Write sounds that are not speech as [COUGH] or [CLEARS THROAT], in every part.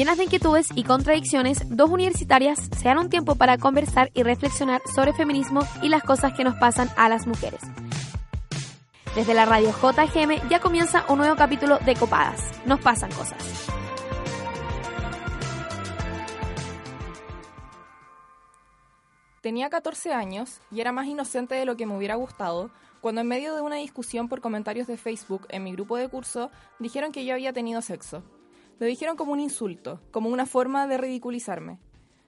Llenas de inquietudes y contradicciones, dos universitarias se dan un tiempo para conversar y reflexionar sobre feminismo y las cosas que nos pasan a las mujeres. Desde la radio JGM ya comienza un nuevo capítulo de Copadas. Nos pasan cosas. Tenía 14 años y era más inocente de lo que me hubiera gustado cuando en medio de una discusión por comentarios de Facebook en mi grupo de curso dijeron que yo había tenido sexo. Lo dijeron como un insulto, como una forma de ridiculizarme.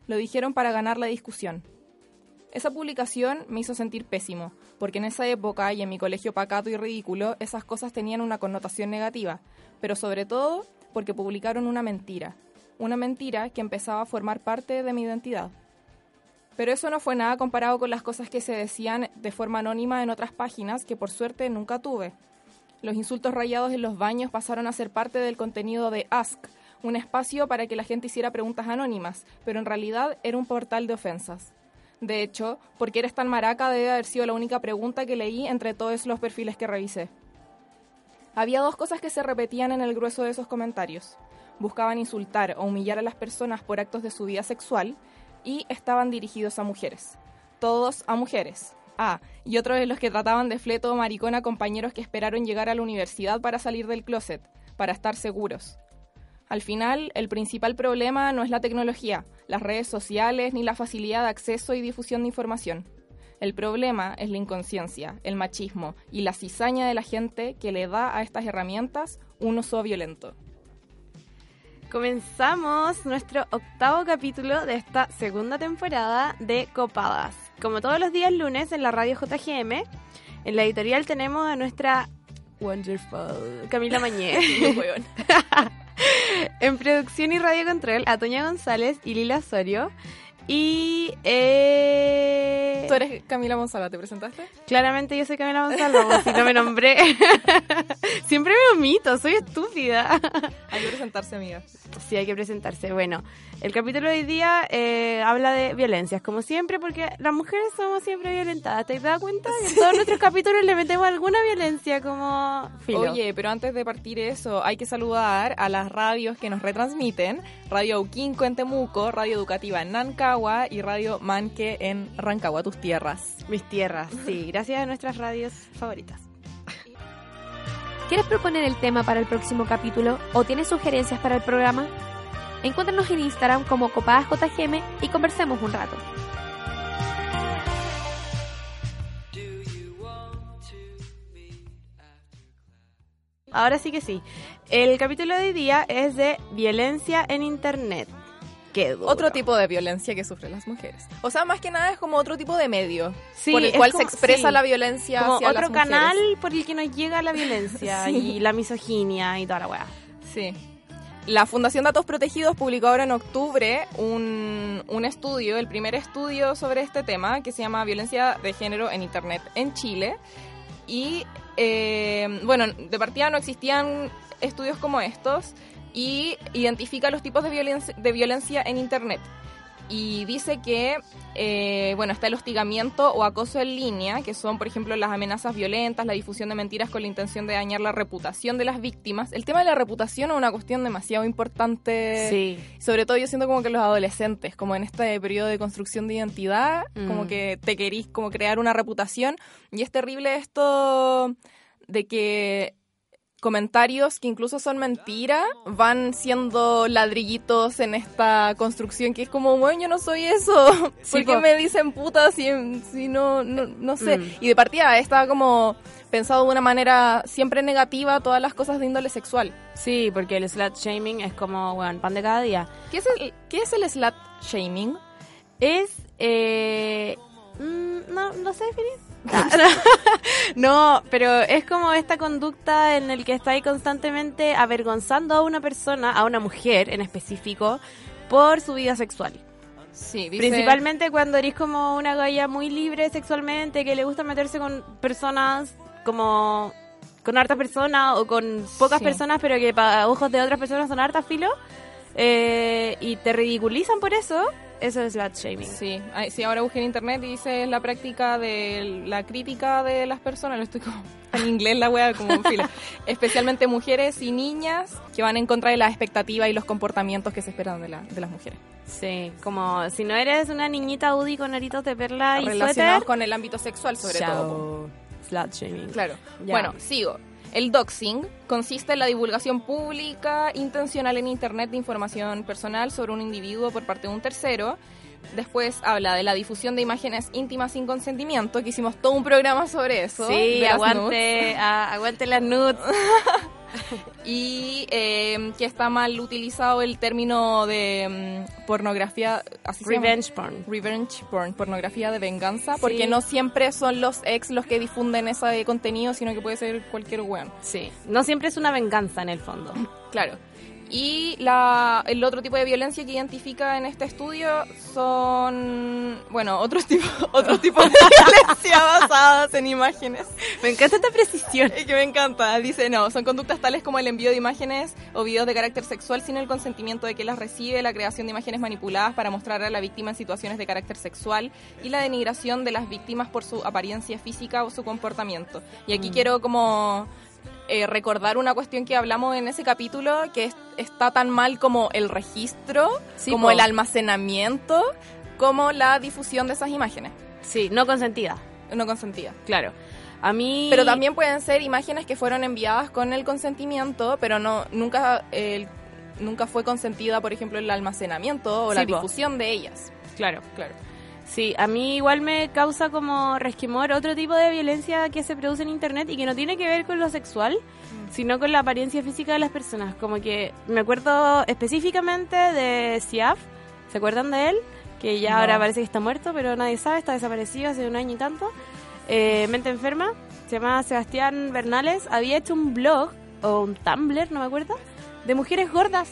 Lo dijeron para ganar la discusión. Esa publicación me hizo sentir pésimo, porque en esa época y en mi colegio pacato y ridículo esas cosas tenían una connotación negativa, pero sobre todo porque publicaron una mentira, una mentira que empezaba a formar parte de mi identidad. Pero eso no fue nada comparado con las cosas que se decían de forma anónima en otras páginas que por suerte nunca tuve. Los insultos rayados en los baños pasaron a ser parte del contenido de Ask, un espacio para que la gente hiciera preguntas anónimas, pero en realidad era un portal de ofensas. De hecho, ¿por qué eres tan maraca? debe haber sido la única pregunta que leí entre todos los perfiles que revisé. Había dos cosas que se repetían en el grueso de esos comentarios. Buscaban insultar o humillar a las personas por actos de su vida sexual y estaban dirigidos a mujeres. Todos a mujeres. Ah, y otros de los que trataban de fleto o maricón a compañeros que esperaron llegar a la universidad para salir del closet, para estar seguros. Al final, el principal problema no es la tecnología, las redes sociales ni la facilidad de acceso y difusión de información. El problema es la inconsciencia, el machismo y la cizaña de la gente que le da a estas herramientas un uso violento. Comenzamos nuestro octavo capítulo de esta segunda temporada de Copadas. Como todos los días lunes en la radio JGM, en la editorial tenemos a nuestra wonderful Camila Mañé. [LAUGHS] [LAUGHS] en producción y radio control a Toña González y Lila Osorio. Y. Eh... ¿Tú eres Camila Monsalva? ¿Te presentaste? Claramente yo soy Camila Monsalva, pues, si no me nombré. [LAUGHS] Siempre me omito, soy estúpida. Hay que presentarse, amiga. Sí, hay que presentarse. Bueno, el capítulo de hoy día eh, habla de violencias, como siempre, porque las mujeres somos siempre violentadas. ¿Te has dado cuenta? Que en todos nuestros capítulos le metemos alguna violencia como filo. Oye, pero antes de partir eso, hay que saludar a las radios que nos retransmiten. Radio Uquinco en Temuco, Radio Educativa en Nancagua y Radio Manque en Rancagua, tus tierras. Mis tierras, sí. Gracias a nuestras radios favoritas. ¿Quieres proponer el tema para el próximo capítulo o tienes sugerencias para el programa? Encuéntranos en Instagram como CopadasJGM y conversemos un rato. Ahora sí que sí. El capítulo de hoy día es de violencia en Internet. Qué duro. Otro tipo de violencia que sufren las mujeres. O sea, más que nada es como otro tipo de medio Sí, por el cual como- se expresa sí. la violencia Como hacia otro las mujeres. canal por el que nos llega la violencia [LAUGHS] Sí. y la misoginia y toda la weá. Sí. La Fundación Datos Protegidos publicó ahora en octubre un, un estudio, el primer estudio sobre este tema, que se llama Violencia de Género en Internet en Chile. Y, eh, bueno, de partida no existían estudios como estos y identifica los tipos de violencia, de violencia en Internet. Y dice que, eh, bueno, está el hostigamiento o acoso en línea, que son, por ejemplo, las amenazas violentas, la difusión de mentiras con la intención de dañar la reputación de las víctimas. El tema de la reputación es una cuestión demasiado importante. Sí. Sobre todo yo siento como que los adolescentes, como en este periodo de construcción de identidad, Mm. como que te querís como crear una reputación. Y es terrible esto de que comentarios que incluso son mentira van siendo ladrillitos en esta construcción que es como, bueno, yo no soy eso. [LAUGHS] ¿Por qué me dicen puta si, si no, no, no sé? Mm. Y de partida está como pensado de una manera siempre negativa todas las cosas de índole sexual. Sí, porque el slut shaming es como, bueno, pan de cada día. ¿Qué es el, qué es el slut shaming? Es, eh, mm, no, no sé definir. [LAUGHS] no, pero es como esta conducta en el que estáis constantemente avergonzando a una persona, a una mujer en específico, por su vida sexual. Sí, dice... Principalmente cuando eres como una galla muy libre sexualmente, que le gusta meterse con personas como con hartas personas o con pocas Sí. personas, pero que para ojos de otras personas son hartas filo, eh, y te ridiculizan por eso, eso es slut shaming. Sí, ay, sí, ahora busqué en internet y dice la práctica de la crítica de las personas, lo estoy como [LAUGHS] en inglés la wea como en fila. Especialmente mujeres y niñas que van en contra de las expectativas y los comportamientos que se esperan de, la- de las mujeres. Sí, como si no eres una niñita Udi con aritos de perla y Relacionados suéter. con el ámbito sexual sobre todo. Chao. Slut shaming. Claro. Ya. Bueno, sigo. El doxing consiste en la divulgación pública intencional en Internet de información personal sobre un individuo por parte de un tercero. Después habla de la difusión de imágenes íntimas sin consentimiento, que hicimos todo un programa sobre eso. Sí, aguante, a- aguante las nudes. [LAUGHS] Y eh, que está mal utilizado el término de mm, pornografía. Así se llama. Revenge porn. Revenge porn, pornografía de venganza, Sí. porque no siempre son los ex los que difunden ese contenido, sino que puede ser cualquier weón. Sí. No siempre es una venganza en el fondo. Claro. Y la, el otro tipo de violencia que identifica en este estudio son, bueno, otros [LAUGHS] tipos, otros tipos de violencia basadas en imágenes. Me encanta esta precisión. Es que me encanta. Dice, no, son conductas tales como el envío de imágenes o videos de carácter sexual sin el consentimiento de que las recibe, la creación de imágenes manipuladas para mostrar a la víctima en situaciones de carácter sexual y la denigración de las víctimas por su apariencia física o su comportamiento. Y aquí quiero como eh, recordar una cuestión que hablamos en ese capítulo, que es- está tan mal como el registro, Sí, como po. el almacenamiento, como la difusión de esas imágenes Sí, no consentida. no consentidas. Claro. A mí. Pero también pueden ser imágenes que fueron enviadas con el consentimiento, pero no nunca el- nunca fue consentida, por ejemplo, el almacenamiento o la po. difusión de ellas. Claro. Claro. Sí, a mí igual me causa como resquemor otro tipo de violencia que se produce en internet y que no tiene que ver con lo sexual, sino con la apariencia física de las personas. Como que me acuerdo específicamente de Siaf, ¿se acuerdan de él? Que ya No. ahora parece que está muerto, pero nadie sabe, está desaparecido hace un año y tanto. Eh, mente enferma, se llama Sebastián Bernales, había hecho un blog o un Tumblr, no me acuerdo, de mujeres gordas.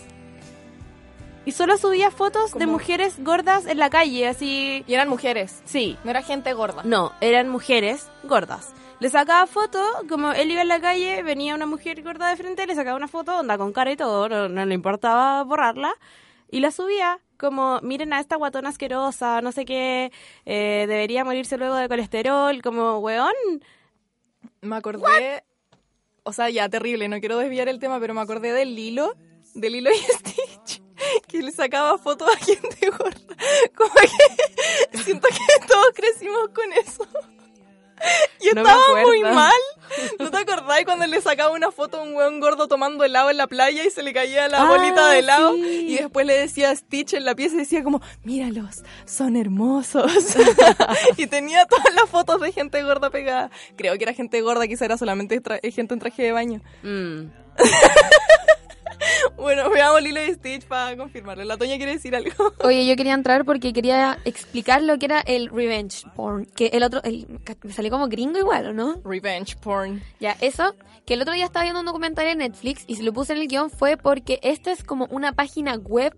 Y solo subía fotos de ¿Cómo? mujeres gordas en la calle, así... Y eran mujeres, Sí, no era gente gorda. no, eran mujeres gordas. Le sacaba foto, como él iba en la calle, venía una mujer gorda de frente, le sacaba una foto, onda con cara y todo, no, no le importaba borrarla, y la subía como, miren a esta guatona asquerosa, no sé qué, eh, debería morirse luego de colesterol, como, weón, Me acordé, o sea, ya terrible, no quiero desviar el tema, pero me acordé del Lilo, del Lilo [LAUGHS] y Stitch, que le sacaba fotos a gente gorda. Como que siento que todos crecimos con eso. Y No estaba muy mal. ¿No te acordás cuando le sacaba una foto a un weón gordo tomando helado en la playa y se le caía la Ah, bolita de helado? sí. Y después le decía a Stitch en la pieza y decía como, míralos, son hermosos. [LAUGHS] y tenía todas las fotos de gente gorda pegada. Creo que era gente gorda, quizá era solamente gente en traje de baño. mm, [LAUGHS] [LAUGHS] Bueno, veamos Lilo y Stitch para confirmarlo. La Toña quiere decir algo. [LAUGHS] Oye, yo quería entrar porque quería explicar lo que era el revenge porn. Que el otro, el, me salió como gringo igual, ¿o no? Revenge porn. Ya, eso, que el otro día estaba viendo un documental en Netflix y se lo puse en el guion fue porque esta es como una página web,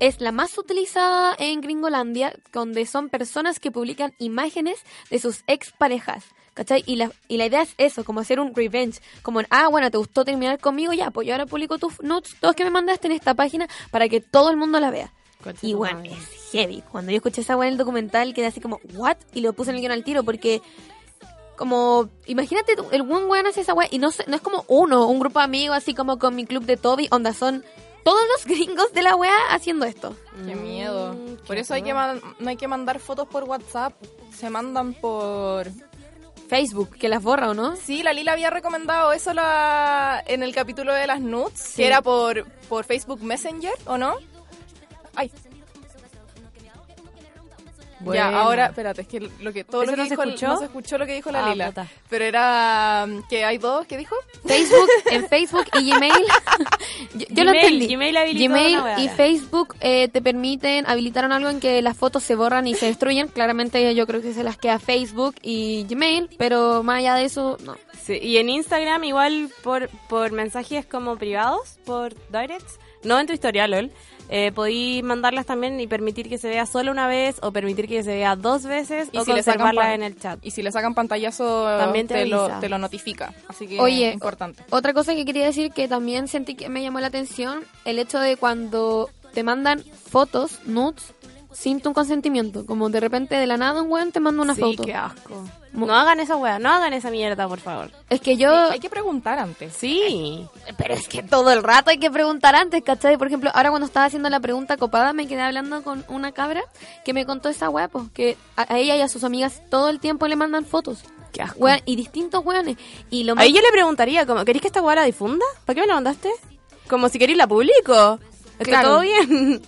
es la más utilizada en Gringolandia, donde son personas que publican imágenes de sus exparejas. ¿Cachai? Y la, y la idea es eso, como hacer un revenge. Como, ah, bueno, te gustó terminar conmigo, ya, pues yo ahora publico tus nudes, todos que me mandaste en esta página para que todo el mundo la vea. Concha Y bueno, madre. es heavy. Cuando yo escuché esa weá en el documental, quedé así como, ¿what? Y lo puse en el guion al tiro porque, como, imagínate, el buen weón hace esa weá y no, no es como uno, un grupo de amigos, así como con mi club de Toby, onda son todos los [LAUGHS] gringos de la weá haciendo esto. Qué Mm, miedo. Por qué eso hay que man- no hay que mandar fotos por WhatsApp. Se mandan por... Facebook, que las borra o no. Sí, la Lila había recomendado eso la... en el capítulo de las nudes, Sí. que era por, por Facebook Messenger, ¿o no? Ay, Buena. Ya, ahora, espérate, es que lo que todo ¿Eso lo que no se escuchó? no se escuchó lo que dijo la Ah, Lila. puta. Pero era um, que hay dos, ¿qué dijo? Facebook, en Facebook y Gmail. [LAUGHS] yo, yo lo Gmail, entendí. Gmail Gmail y. Facebook eh, te permiten, habilitaron algo en que las fotos se borran y se destruyen. Claramente yo creo que se las queda Facebook y Gmail, pero más allá de eso, no. Sí, y en Instagram igual por, por mensajes como privados, por directs, no en tu historial, LOL, eh, podí mandarlas también y permitir que se vea solo una vez o permitir que se vea dos veces Y o si le sacan conservarla en el chat. Y si le sacan pantallazo, También te lo, te lo notifica. Así que Oye, importante. Otra cosa que quería decir que también sentí que me llamó la atención, el hecho de cuando te mandan fotos, nudes, sin tu consentimiento. Como de repente de la nada un weón te manda una sí, foto. qué asco. Mo- No hagan esa weá, no hagan esa mierda, por favor. Es que yo... Hay que preguntar antes. Sí. Pero es que todo el rato hay que preguntar antes, ¿cachai? Por ejemplo, ahora cuando estaba haciendo la pregunta copada, me quedé hablando con una cabra que me contó esa weá, pues, que a, a ella y a sus amigas todo el tiempo le mandan fotos. Qué asco. Y distintos weones. Y lo. Ahí yo le preguntaría, como, ¿queréis que esta weá la difunda? ¿Para qué me la mandaste? Como si queréis la publico. Está Claro. todo bien.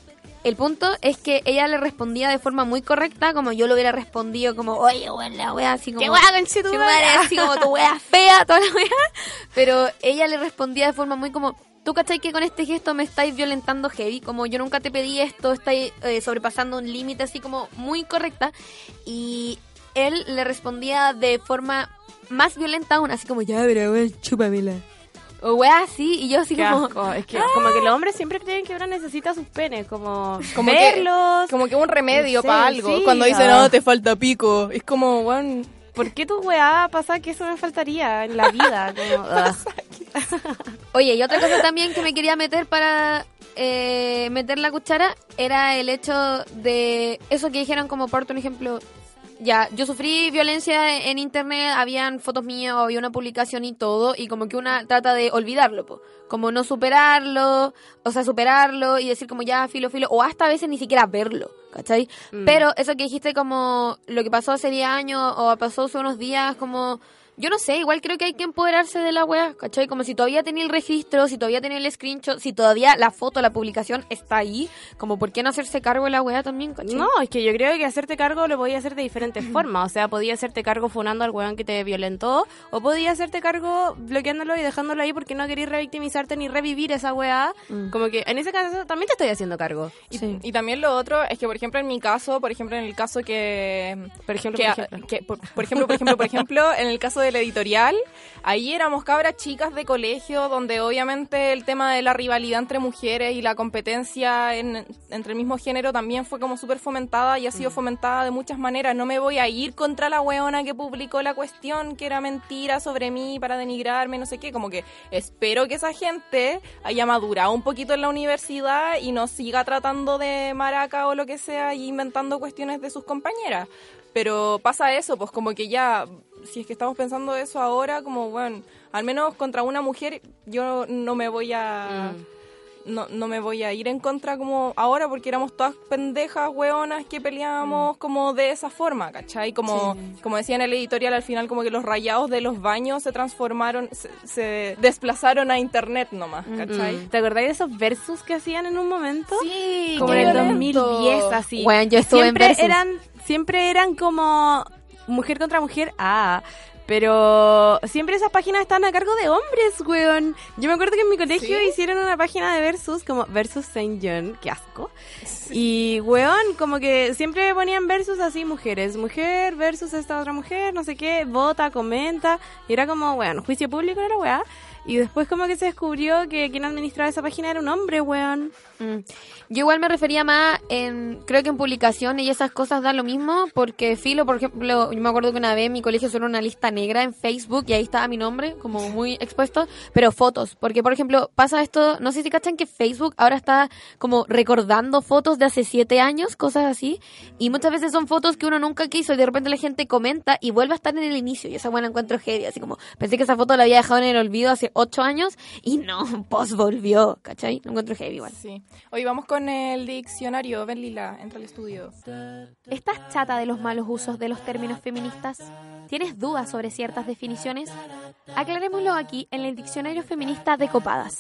El punto es que ella le respondía de forma muy correcta, como yo lo hubiera respondido, como, oye, weón, la wea así como... ¿Qué? "Che, madre", así como tu wea [LAUGHS] fea, toda la wea. Pero ella le respondía de forma muy como, tú cachai que con este gesto me estáis violentando heavy, como yo nunca te pedí esto, estáis eh, sobrepasando un límite así como muy correcta. Y él le respondía de forma más violenta aún, así como, ya, pero weón, chúpamela. O wea así, y yo así Qué como... asco. Es que como que los hombres siempre creen que uno necesita sus penes, como, Como verlos. Que, como que un remedio para algo. sí, Cuando dicen, ah. no, te falta pico. Es como, weón, ¿Por qué tu weá pasa que eso me faltaría en la vida? [LAUGHS] Como, ugh. Oye, y otra cosa también que me quería meter para eh, meter la cuchara era el hecho de eso que dijeron como por un ejemplo. Ya, yo sufrí violencia en internet, habían fotos mías, había una publicación y todo, y como que una trata de olvidarlo, po. como no superarlo, o sea, superarlo y decir como ya, filo, filo, o hasta a veces ni siquiera verlo, ¿cachai? Mm. Pero eso que dijiste como lo que pasó hace 10 años o pasó hace unos días, como... Yo no sé, igual creo que hay que empoderarse de la wea, ¿cachai? Como si todavía tenía el registro, si todavía tenía el screenshot, si todavía la foto, la publicación está ahí, como por qué no hacerse cargo de la wea también, ¿cachai? No, es que yo creo que hacerte cargo lo podía hacer de diferentes [CLEARS THROAT] formas. O sea, podía hacerte cargo funando al weón que te violentó, o podía hacerte cargo bloqueándolo y dejándolo ahí porque no querías revictimizarte ni revivir esa weá. Mm. Como que en ese caso también te estoy haciendo cargo. Y, Sí. y también lo otro es que, por ejemplo, en mi caso, por ejemplo, en el caso que... Por ejemplo, que- por ejemplo. que- por, por ejemplo, por ejemplo, por ejemplo, en el caso del editorial, ahí éramos cabras chicas de colegio, donde obviamente el tema de la rivalidad entre mujeres y la competencia en- entre el mismo género también fue como súper fomentada y ha Mm. sido fomentada de muchas maneras. No me voy a ir contra la weona que publicó la cuestión, que era mentira sobre mí para denigrarme, no sé qué. Como que espero que esa gente haya madurado un poquito en la universidad y no siga tratando de maraca o lo que sea y inventando cuestiones de sus compañeras. Pero pasa eso, pues como que ya, si es que estamos pensando eso ahora, como bueno, al menos contra una mujer yo no me voy a... Mm. No, no me voy a ir en contra como ahora porque éramos todas pendejas, hueonas que peleábamos como de esa forma, ¿cachai? Como, como decía en el editorial, al final como que los rayados de los baños se transformaron, se, se desplazaron a internet nomás, ¿cachai? Mm. ¿Te acordáis de esos versus que hacían en un momento? Sí, como en el violento. 2010 así. Weón, yo estuve en siempre Versus. eran siempre eran como mujer contra mujer. Ah, pero siempre esas páginas estaban a cargo de hombres, weón. Yo me acuerdo que en mi colegio ¿Sí? hicieron una página de versus como versus Saint John, qué asco. Y weón, como que siempre ponían versus así mujeres, mujer versus esta otra mujer, no sé qué, vota, comenta, y era como, weón, juicio público era weá. Y después como que se descubrió que quien administraba esa página era un hombre, weón. Mm. Yo igual me refería más en, creo que en publicación y esas cosas da lo mismo, porque Filo, por ejemplo, yo me acuerdo que una vez en mi colegio solo una lista negra en Facebook y ahí estaba mi nombre, como muy expuesto, pero fotos, porque por ejemplo pasa esto, no sé si cachan que Facebook ahora está como recordando fotos de hace siete años, cosas así, y muchas veces son fotos que uno nunca quiso y de repente la gente comenta y vuelve a estar en el inicio y esa buena encuentro heavy, así como pensé que esa foto la había dejado en el olvido hace ocho años y no, [LAUGHS] post volvió, ¿cachai? Lo encuentro heavy igual. Sí. Hoy vamos con el diccionario. Ven Lila, entra al estudio. ¿Estás chata de los malos usos de los términos feministas? ¿Tienes dudas sobre ciertas definiciones? Aclarémoslo aquí en el Diccionario Feminista de Copadas.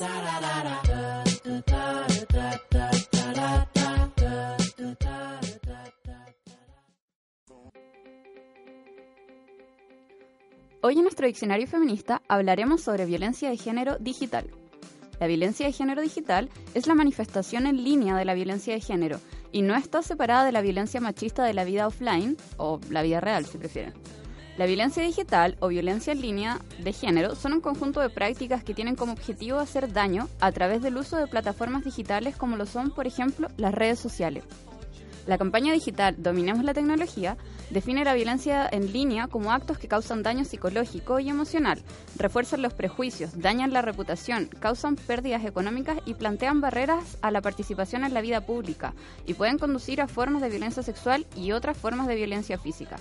Hoy en nuestro diccionario feminista hablaremos sobre violencia de género digital. La violencia de género digital es la manifestación en línea de la violencia de género y no está separada de la violencia machista de la vida offline o la vida real si prefieren. La violencia digital o violencia en línea de género son un conjunto de prácticas que tienen como objetivo hacer daño a través del uso de plataformas digitales como lo son, por ejemplo, las redes sociales. La campaña digital Dominemos la tecnología Define la violencia en línea como actos que causan daño psicológico y emocional, refuerzan los prejuicios, dañan la reputación, causan pérdidas económicas y plantean barreras a la participación en la vida pública y pueden conducir a formas de violencia sexual y otras formas de violencia física.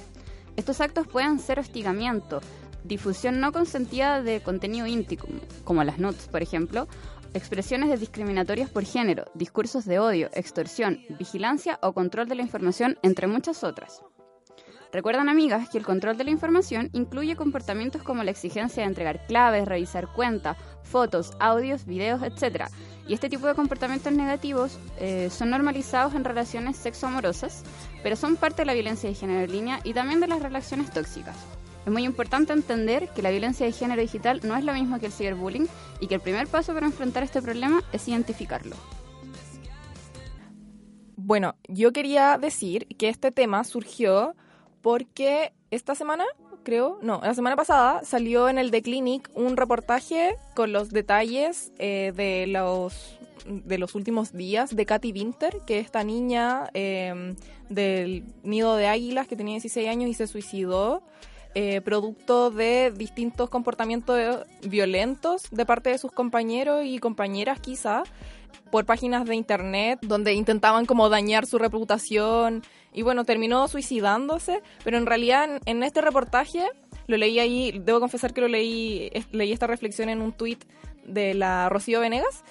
Estos actos pueden ser hostigamiento, difusión no consentida de contenido íntimo, como las nudes, por ejemplo, expresiones de discriminatorias por género, discursos de odio, extorsión, vigilancia o control de la información, entre muchas otras. Recuerdan, amigas, que el control de la información incluye comportamientos como la exigencia de entregar claves, revisar cuentas, fotos, audios, videos, etc. Y este tipo de comportamientos negativos eh, son normalizados en relaciones sexoamorosas, pero son parte de la violencia de género en línea y también de las relaciones tóxicas. Es muy importante entender que la violencia de género digital no es lo mismo que el ciberbullying y que el primer paso para enfrentar este problema es identificarlo. Bueno, yo quería decir que este tema surgió porque esta semana, creo, no, la semana pasada salió en el The Clinic un reportaje con los detalles eh, de los de los últimos días de Katy Winter, que es esta niña eh, del nido de águilas que tenía 16 años y se suicidó eh, producto de distintos comportamientos violentos de parte de sus compañeros y compañeras quizá por páginas de internet donde intentaban como dañar su reputación y bueno, terminó suicidándose, pero en realidad en, este reportaje lo leí ahí, debo confesar que lo leí, leí esta reflexión en un tuit de la Rocío Venegas,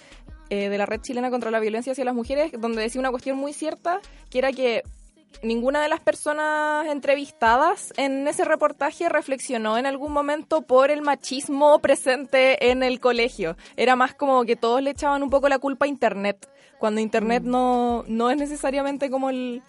eh, de la Red Chilena contra la Violencia hacia las Mujeres, donde decía una cuestión muy cierta, que era que ninguna de las personas entrevistadas en ese reportaje reflexionó en algún momento por el machismo presente en el colegio. Era más como que todos le echaban un poco la culpa a Internet, cuando Internet mm. no, no es necesariamente como el,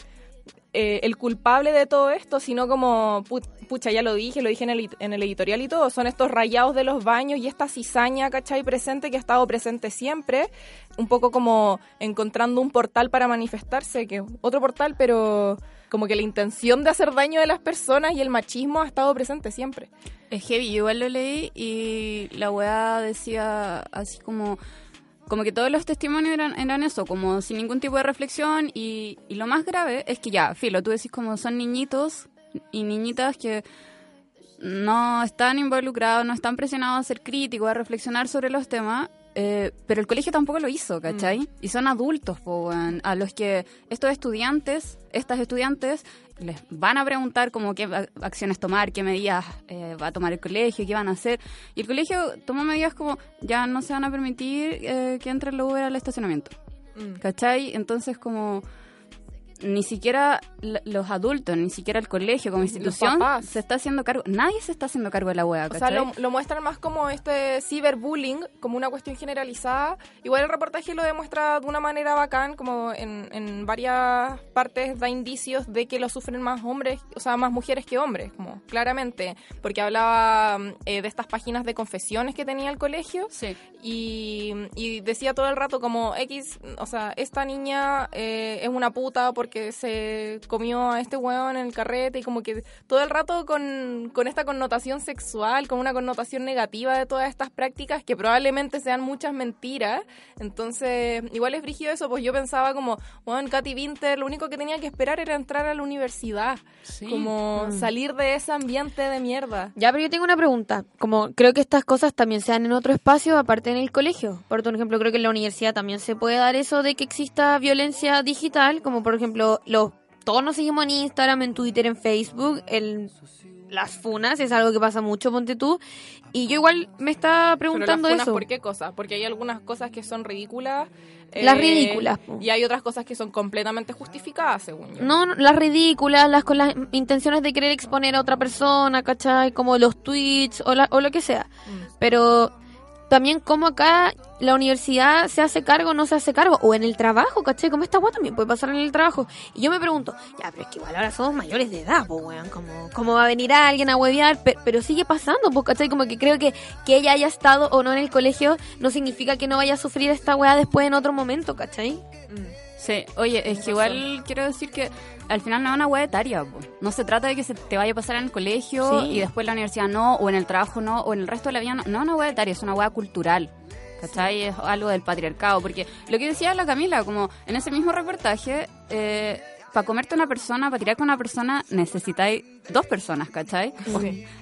eh, el culpable de todo esto, sino como, pucha, ya lo dije, lo dije en el, en el editorial y todo, son estos rayados de los baños y esta cizaña, ¿cachai? Presente que ha estado presente siempre, un poco como encontrando un portal para manifestarse, que otro portal, pero como que la intención de hacer daño de las personas y el machismo ha estado presente siempre. Es heavy, yo igual lo leí y la weá decía así como como que todos los testimonios eran, eran eso, como sin ningún tipo de reflexión y, y lo más grave es que ya, filo, tú decís como son niñitos y niñitas que no están involucrados, no están presionados a ser críticos, a reflexionar sobre los temas, eh, pero el colegio tampoco lo hizo, ¿cachai? Mm. Y son adultos, a los que estos estudiantes, estas estudiantes, les van a preguntar como qué acciones tomar, qué medidas eh, va a tomar el colegio, qué van a hacer. Y el colegio toma medidas como ya no se van a permitir eh, que entre el Uber al estacionamiento. Mm. ¿Cachai? Entonces como ni siquiera los adultos, ni siquiera el colegio como institución se está haciendo cargo. Nadie se está haciendo cargo de la web. O sea, lo, muestran más como este ciberbullying, como una cuestión generalizada. Igual el reportaje lo demuestra de una manera bacán, como en, en varias partes da indicios de que lo sufren más hombres, o sea, más mujeres que hombres, como claramente. Porque hablaba eh, de estas páginas de confesiones que tenía el colegio. Sí. Y, y decía todo el rato como X, o sea, esta niña eh, es una puta porque que se comió a este hueón en el carrete y como que todo el rato con, con esta connotación sexual, con una connotación negativa de todas estas prácticas que probablemente sean muchas mentiras. Entonces, igual es brígido eso, pues yo pensaba como, bueno, Katy Winter, lo único que tenía que esperar era entrar a la universidad, como mm. salir de ese ambiente de mierda. Ya, pero yo tengo una pregunta, como creo que estas cosas también se dan en otro espacio aparte en el colegio. Por ejemplo, creo que en la universidad también se puede dar eso de que exista violencia digital, como por ejemplo los, todos nos seguimos en Instagram, en Twitter, en Facebook, el, las funas es algo que pasa mucho, ponte tú. Y yo igual me estaba preguntando Pero las funas, eso. ¿Por qué cosas? Porque hay algunas cosas que son ridículas. Las eh, ridículas. Y hay otras cosas que son completamente justificadas, según yo. No, las ridículas, las con las intenciones de querer exponer a otra persona, ¿cachai? Como los tweets o, o lo que sea. Mm. Pero también como acá la universidad se hace cargo o no se hace cargo, o en el trabajo, ¿caché? Como esta weá también puede pasar en el trabajo. Y yo me pregunto, ya, pero es que igual ahora somos mayores de edad, pues weón, como, ¿cómo va a venir alguien a huevear? Pero, sigue pasando, pues, ¿cachai? Como que creo que que ella haya estado o no en el colegio no significa que no vaya a sufrir esta weá después en otro momento, ¿cachai? Mm. Sí, oye, es que igual quiero decir que al final no es una hueá etaria. No se trata de que se te vaya a pasar en el colegio y después la universidad no, o en el trabajo no, o en el resto de la vida no. No es una hueá etaria, es una hueá cultural. ¿Cachai? Es algo del patriarcado. Porque lo que decía la Camila, como en ese mismo reportaje, eh, para comerte una persona, para tirar con una persona, necesitáis dos personas, ¿cachai?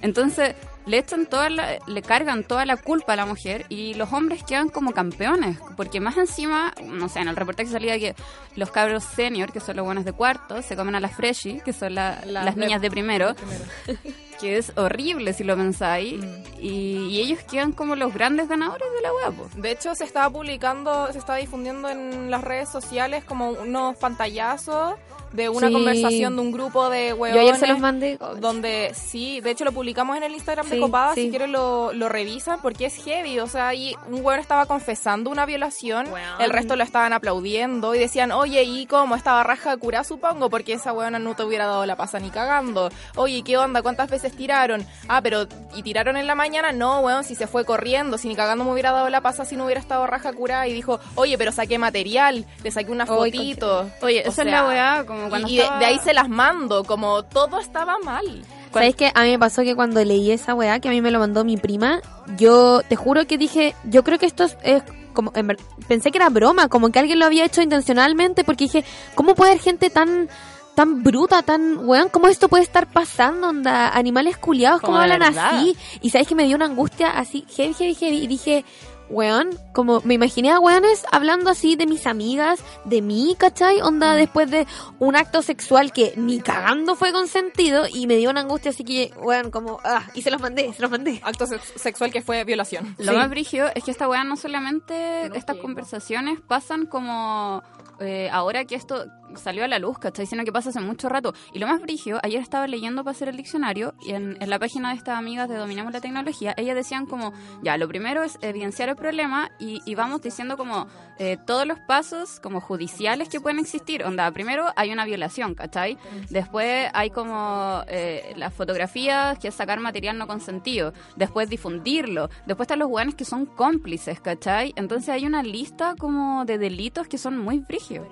Entonces, le echan toda la- le cargan toda la culpa a la mujer y los hombres quedan como campeones, porque más encima, no sé, en el reportaje salía que los cabros senior, que son los buenos de cuarto, se comen a las freshy, que son la- Las las niñas de primero, Primero. [LAUGHS] que es horrible si lo pensáis, y, y ellos quedan como los grandes ganadores de la po. De hecho, se estaba publicando, se estaba difundiendo en las redes sociales como unos pantallazos de una Sí. conversación de un grupo de Yo hueones. ayer se los mandé. Donde sí, de hecho lo publicamos en el Instagram de Sí, Copada, sí. si quieren lo, lo revisan porque es heavy, o sea, ahí un hueón estaba confesando una violación, el resto lo estaban aplaudiendo y decían, oye, ¿y cómo estaba raja de cura, supongo? Porque esa hueona no te hubiera dado la pasa ni cagando. Oye, ¿qué onda? ¿Cuántas veces tiraron? Ah, pero ¿y tiraron en la mañana? No, weón, si se fue corriendo, si ni cagando me hubiera dado la pasa si no hubiera estado raja cura y dijo, oye, pero saqué material, le saqué una fotito. Oye, O esa es la weá, como cuando y de, estaba- de ahí se las mando, como todo estaba mal. ¿Sabes qué? A mí me pasó que cuando leí esa weá, que a mí me lo mandó mi prima, yo te juro que dije, yo creo que esto es, es como, en pensé que era broma, como que alguien lo había hecho intencionalmente, porque dije, ¿cómo puede haber gente tan tan bruta, tan weón, ¿cómo esto puede estar pasando? Onda, animales culiados, ¿cómo hablan verdad. así? Y sabes que me dio una angustia así, heavy, heavy, heavy, y dije, weón, como me imaginé a weones hablando así de mis amigas, de mí, ¿cachai? Onda, después de un acto sexual que ni cagando fue consentido y me dio una angustia así que, weón, como, ah, y se los mandé, se los mandé. Acto sex- sexual que fue violación. Lo Sí. más brígido es que esta weá no solamente estas conversaciones pasan como eh, ahora que esto salió a la luz, ¿cachai? Sino que pasa hace mucho rato. Y lo más brígido, ayer estaba leyendo para hacer el diccionario y en, la página de estas amigas de Dominamos la Tecnología, ellas decían como, ya, lo primero es evidenciar el problema y, vamos diciendo como eh, todos los pasos como judiciales que pueden existir. Onda, primero hay una violación, ¿cachai? Después hay como eh, las fotografías, que es sacar material no consentido. Después difundirlo. Después están los hueones que son cómplices, ¿cachai? Entonces hay una lista como de delitos que son muy brígidos.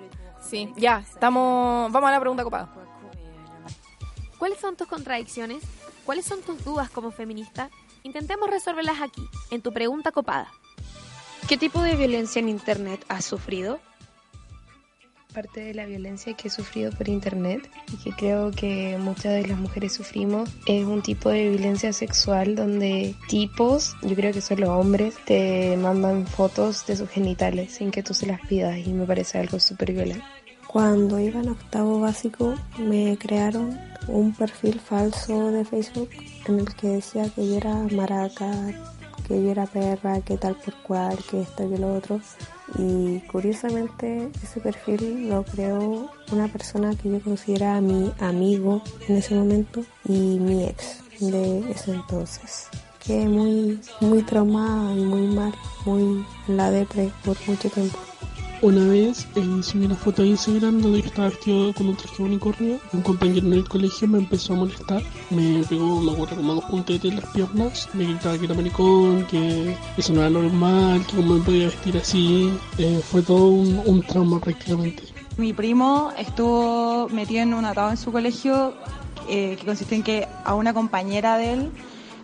Sí, ya, estamos. Vamos a la pregunta copada. ¿Cuáles son tus contradicciones? ¿Cuáles son tus dudas como feminista? Intentemos resolverlas aquí, en tu pregunta copada. ¿Qué tipo de violencia en Internet has sufrido? Parte de la violencia que he sufrido por Internet y que creo que muchas de las mujeres sufrimos es un tipo de violencia sexual donde tipos, yo creo que son los hombres, te mandan fotos de sus genitales sin que tú se las pidas y me parece algo súper violento. Cuando iba en octavo básico me crearon un perfil falso de Facebook en el que decía que yo era maraca, que yo era perra, que tal por cual, que esto, que lo otro. Y curiosamente ese perfil lo creó una persona que yo consideraba mi amigo en ese momento y mi ex de ese entonces. Quedé muy, muy traumada y muy mal, muy en la depre por mucho tiempo. Una vez eh, subí una foto a Instagram donde yo estaba vestido con un traje unicornio. Un compañero en el colegio me empezó a molestar. Me pegó, me acuerdo, como dos puntetes en las piernas. Me gritaba que era maricón, que eso no era normal, que cómo me podía vestir así. Eh, fue todo un, trauma prácticamente. Mi primo estuvo metido en un atado en su colegio eh, que consistió en que a una compañera de él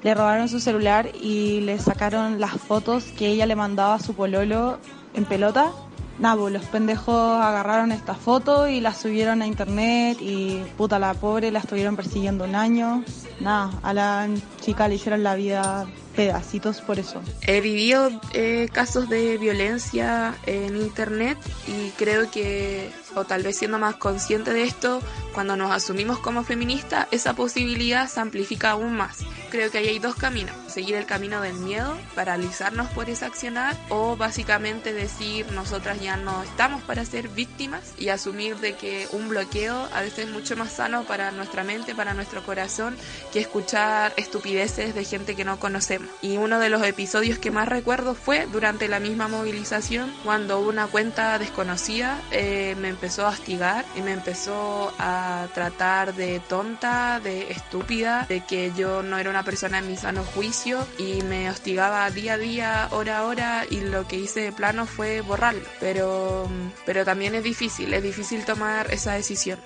le robaron su celular y le sacaron las fotos que ella le mandaba a su pololo en pelota. Nada, pues, los pendejos agarraron esta foto y la subieron a internet y puta la pobre la estuvieron persiguiendo un año. Nada, a la chica le hicieron la vida pedacitos por eso. He vivido eh, casos de violencia en internet y creo que, o tal vez siendo más consciente de esto, cuando nos asumimos como feministas, esa posibilidad se amplifica aún más. Creo que ahí hay dos caminos, seguir el camino del miedo, paralizarnos por ese accionar o básicamente decir nosotras ya no estamos para ser víctimas y asumir de que un bloqueo a veces es mucho más sano para nuestra mente, para nuestro corazón, que escuchar estupideces de gente que no conocemos. Y uno de los episodios que más recuerdo fue durante la misma movilización, cuando una cuenta desconocida eh, me empezó a hostigar y me empezó a tratar de tonta, de estúpida, de que yo no era una persona en mi sano juicio y me hostigaba día a día, hora a hora y lo que hice de plano fue borrarlo. Pero, pero también es difícil, es difícil tomar esa decisión.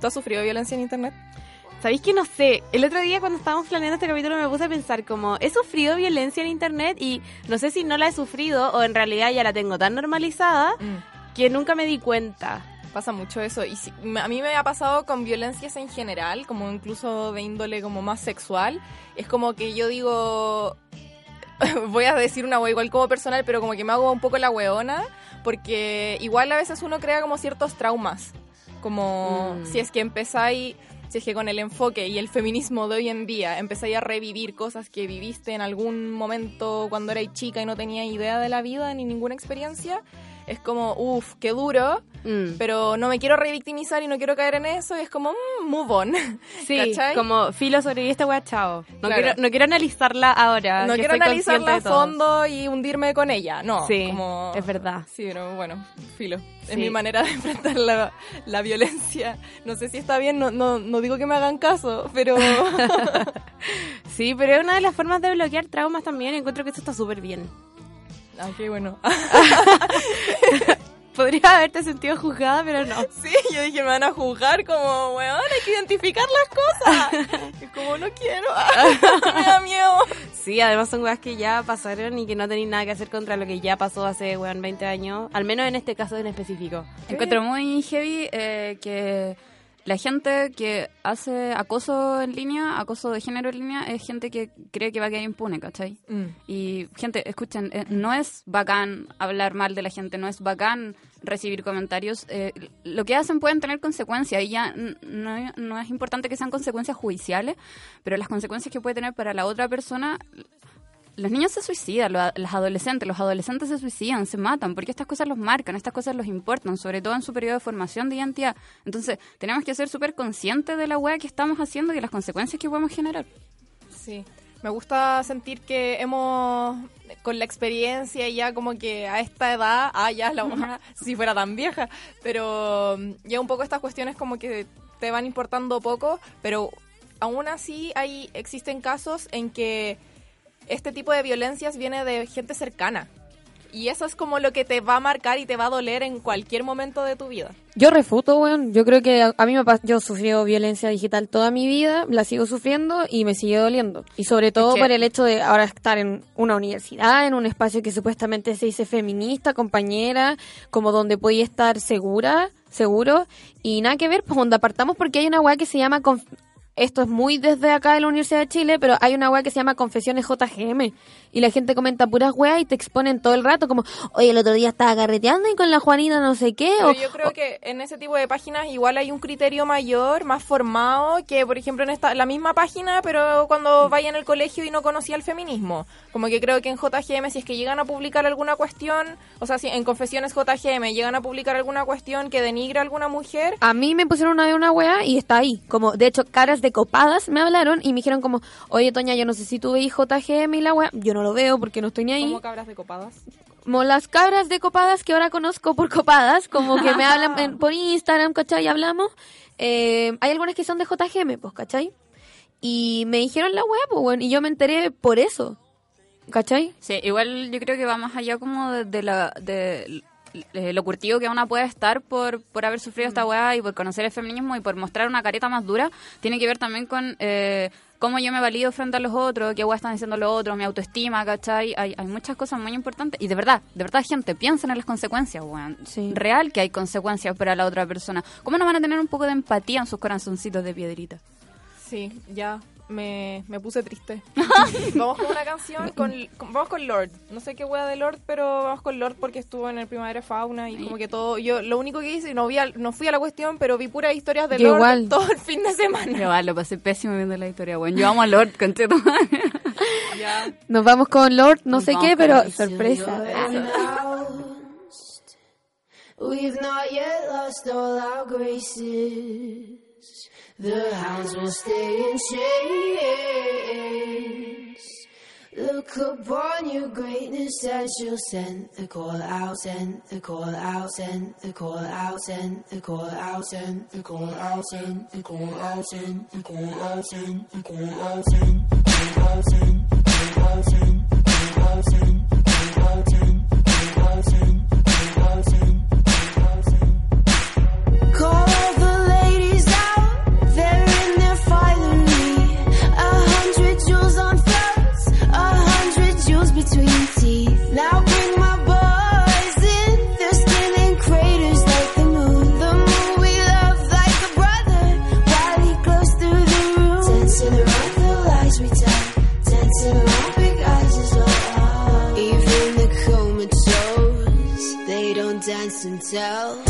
¿Tú has sufrido violencia en internet? ¿Sabéis que no sé? El otro día cuando estábamos planeando este capítulo me puse a pensar como, he sufrido violencia en internet y no sé si no la he sufrido o en realidad ya la tengo tan normalizada que nunca me di cuenta. Pasa mucho eso. Y si- a mí me ha pasado con violencias en general, como incluso de índole como más sexual. Es como que yo digo, [LAUGHS] voy a decir una wea igual como personal, pero como que me hago un poco la weona, porque igual a veces uno crea como ciertos traumas. Como Mm. si es que empezáis, si es que con el enfoque y el feminismo de hoy en día empezáis a revivir cosas que viviste en algún momento cuando erais chica y no tenías idea de la vida ni ninguna experiencia, es como, uff, qué duro, Mm. pero no me quiero revictimizar y no quiero caer en eso, y es como, mm, move on. [LAUGHS] Sí, ¿Cachai? como filo sobreviví esta wea, chao. No, Claro. quiero, no quiero analizarla ahora. no quiero analizarla a fondo y hundirme con ella, no. Sí, como... es verdad. Sí, pero bueno, filo. Es Sí. mi manera de enfrentar la, la violencia. No sé si está bien, no, no, no digo que me hagan caso, pero... [LAUGHS] [LAUGHS] Sí, pero es una de las formas de bloquear traumas también. Encuentro que eso está súper bien. Ah, qué bueno. [LAUGHS] Podría haberte sentido juzgada, pero no. [LAUGHS] Sí, yo dije, me van a juzgar como, weón, hay que identificar las cosas. [LAUGHS] Es como, no quiero, me da miedo. Sí, además son weas que ya pasaron y que no tenéis nada que hacer contra lo que ya pasó hace, weón, 20 años. Al menos en este caso en específico. Encuentro muy heavy eh, que la gente que hace acoso en línea, acoso de género en línea, es gente que cree que va a quedar impune, ¿cachai? Mm. Y gente, escuchen, eh, no es bacán hablar mal de la gente, no es bacán recibir comentarios. eh, lo que hacen pueden tener consecuencias y ya no, no es importante que sean consecuencias judiciales, pero las consecuencias que puede tener para la otra persona... Los niños se suicidan, lo- los adolescentes, los adolescentes se suicidan, se matan, porque estas cosas los marcan, estas cosas los importan, sobre todo en su periodo de formación de identidad. Entonces, tenemos que ser súper conscientes de la weá que estamos haciendo y de las consecuencias que podemos generar. Sí, me gusta sentir que hemos, con la experiencia ya como que a esta edad, ah, ya la si fuera tan vieja, pero mm, ya un poco estas cuestiones como que te van importando poco, pero aún así hay, existen casos en que este tipo de violencias viene de gente cercana. Y eso es como lo que te va a marcar y te va a doler en cualquier momento de tu vida. Yo refuto, weón. Yo creo que a, mí me pas- yo sufrí violencia digital toda mi vida, la sigo sufriendo y me sigue doliendo. Y sobre todo por el hecho de ahora estar en una universidad, en un espacio que supuestamente se dice feminista, compañera, como donde podía estar segura, seguro. Y nada que ver, pues donde apartamos porque hay una weá que se llama... conf- esto es muy desde acá de la Universidad de Chile, pero hay una weá que se llama Confesiones JGM. Y la gente comenta puras weas y te exponen todo el rato, como, oye, el otro día estaba carreteando y con la Juanita no sé qué. Pero o- yo creo que en ese tipo de páginas igual hay un criterio mayor, más formado, que por ejemplo en esta la misma página, pero cuando vaya en el colegio y no conocía el feminismo. Como que creo que en JGM, si es que llegan a publicar alguna cuestión, o sea, si en Confesiones JGM llegan a publicar alguna cuestión que denigre a alguna mujer, A mí me pusieron una vez una wea y está ahí. Como, de hecho, caras de copadas me hablaron y me dijeron como, oye, Toña, yo no sé si tú veis JGM y la wea. Yo no lo veo porque no estoy ni ahí. como cabras de copadas. Como las cabras de copadas que ahora conozco por copadas, como que me hablan en- por Instagram, ¿cachai? Y hablamos. Eh, hay algunas que son de JGM, pues, ¿cachai? Y me dijeron la wea, pues, bueno, y yo me enteré por eso. ¿Cachai? Sí, igual yo creo que va más allá como de, de la, de, lo curtido que una puede estar por, por haber sufrido esta weá y por conocer el feminismo y por mostrar una careta más dura, tiene que ver también con eh, cómo yo me valido frente a los otros, qué weá están diciendo los otros, mi autoestima, ¿cachai? Hay, hay muchas cosas muy importantes y de verdad, de verdad gente, piensen en las consecuencias, weón. Sí. Real que hay consecuencias para la otra persona. ¿Cómo no van a tener un poco de empatía en sus corazoncitos de piedrita? Sí, ya me, me puse triste. [LAUGHS] vamos con una canción, con, con- vamos con Lord. No sé qué wea de Lord, pero vamos con Lord porque estuvo en el Primavera Fauna y como que todo, yo lo único que hice, no, vi al- no fui a la cuestión, pero vi puras historias de Yo Lord igual. todo el fin de semana. Yo ah, lo pasé pésimo viendo la historia, weón. Yo amo a Lord, concheto. [LAUGHS] Ya. Nos vamos con Lord, no Nos sé qué, con pero sorpresa. We've not yet lost all our graces. The hounds will stay in chains. Look upon your greatness as you'll send the call out, send the call out, send the call out, send the call out, send the call out, send the call out, send the call out, send the call out, send the call out, send the call out, send the call out, send the call out, send the call out, send Tell.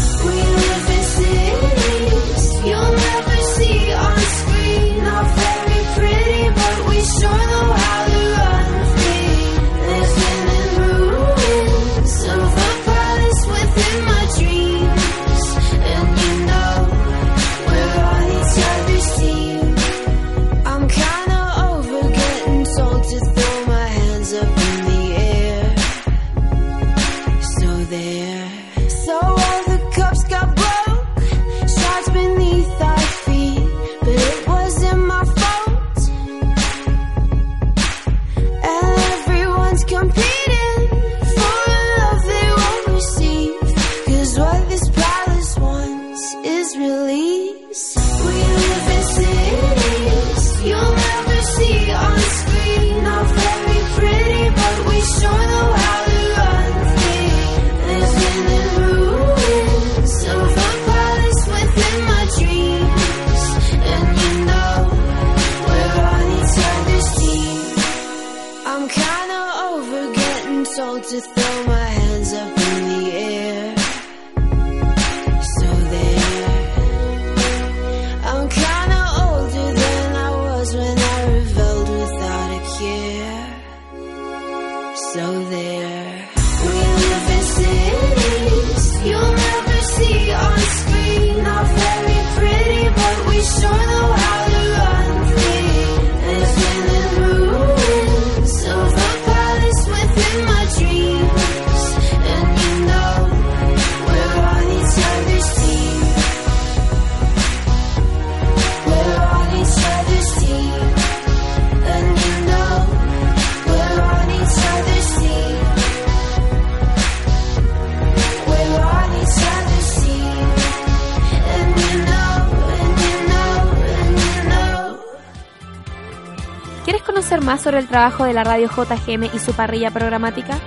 El trabajo de la radio JGM y su parrilla programática?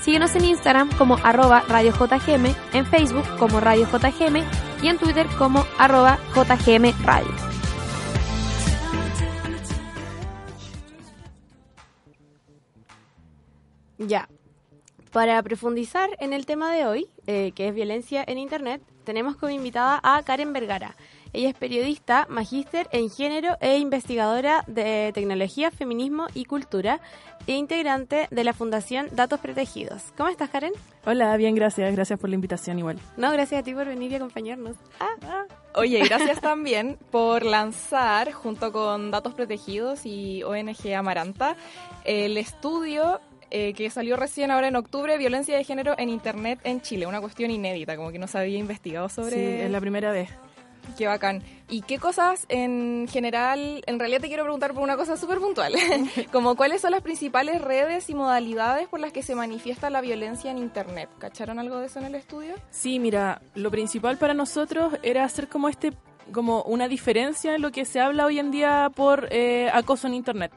Síguenos en Instagram como arroba Radio JGM, en Facebook como Radio JGM y en Twitter como arroba JGM Radio. Ya. Para profundizar en el tema de hoy, eh, que es violencia en Internet, tenemos como invitada a Karen Vergara. Ella es periodista, magíster en género e investigadora de tecnología, feminismo y cultura e integrante de la Fundación Datos Protegidos. ¿Cómo estás, Karen? Hola, bien, gracias. Gracias por la invitación igual. No, gracias a ti por venir y acompañarnos. Ah, Oye, gracias también por lanzar, junto con Datos Protegidos y ONG Amaranta, el estudio eh, que salió recién ahora en octubre, Violencia de Género en Internet en Chile. Una cuestión inédita, como que no se había investigado sobre... Sí, es la primera vez. Qué bacán. ¿Y qué cosas en general, en realidad te quiero preguntar por una cosa súper puntual, [LAUGHS] como cuáles son las principales redes y modalidades por las que se manifiesta la violencia en Internet? ¿Cacharon algo de eso en el estudio? Sí, mira, lo principal para nosotros era hacer como este como una diferencia en lo que se habla hoy en día por eh, acoso en Internet.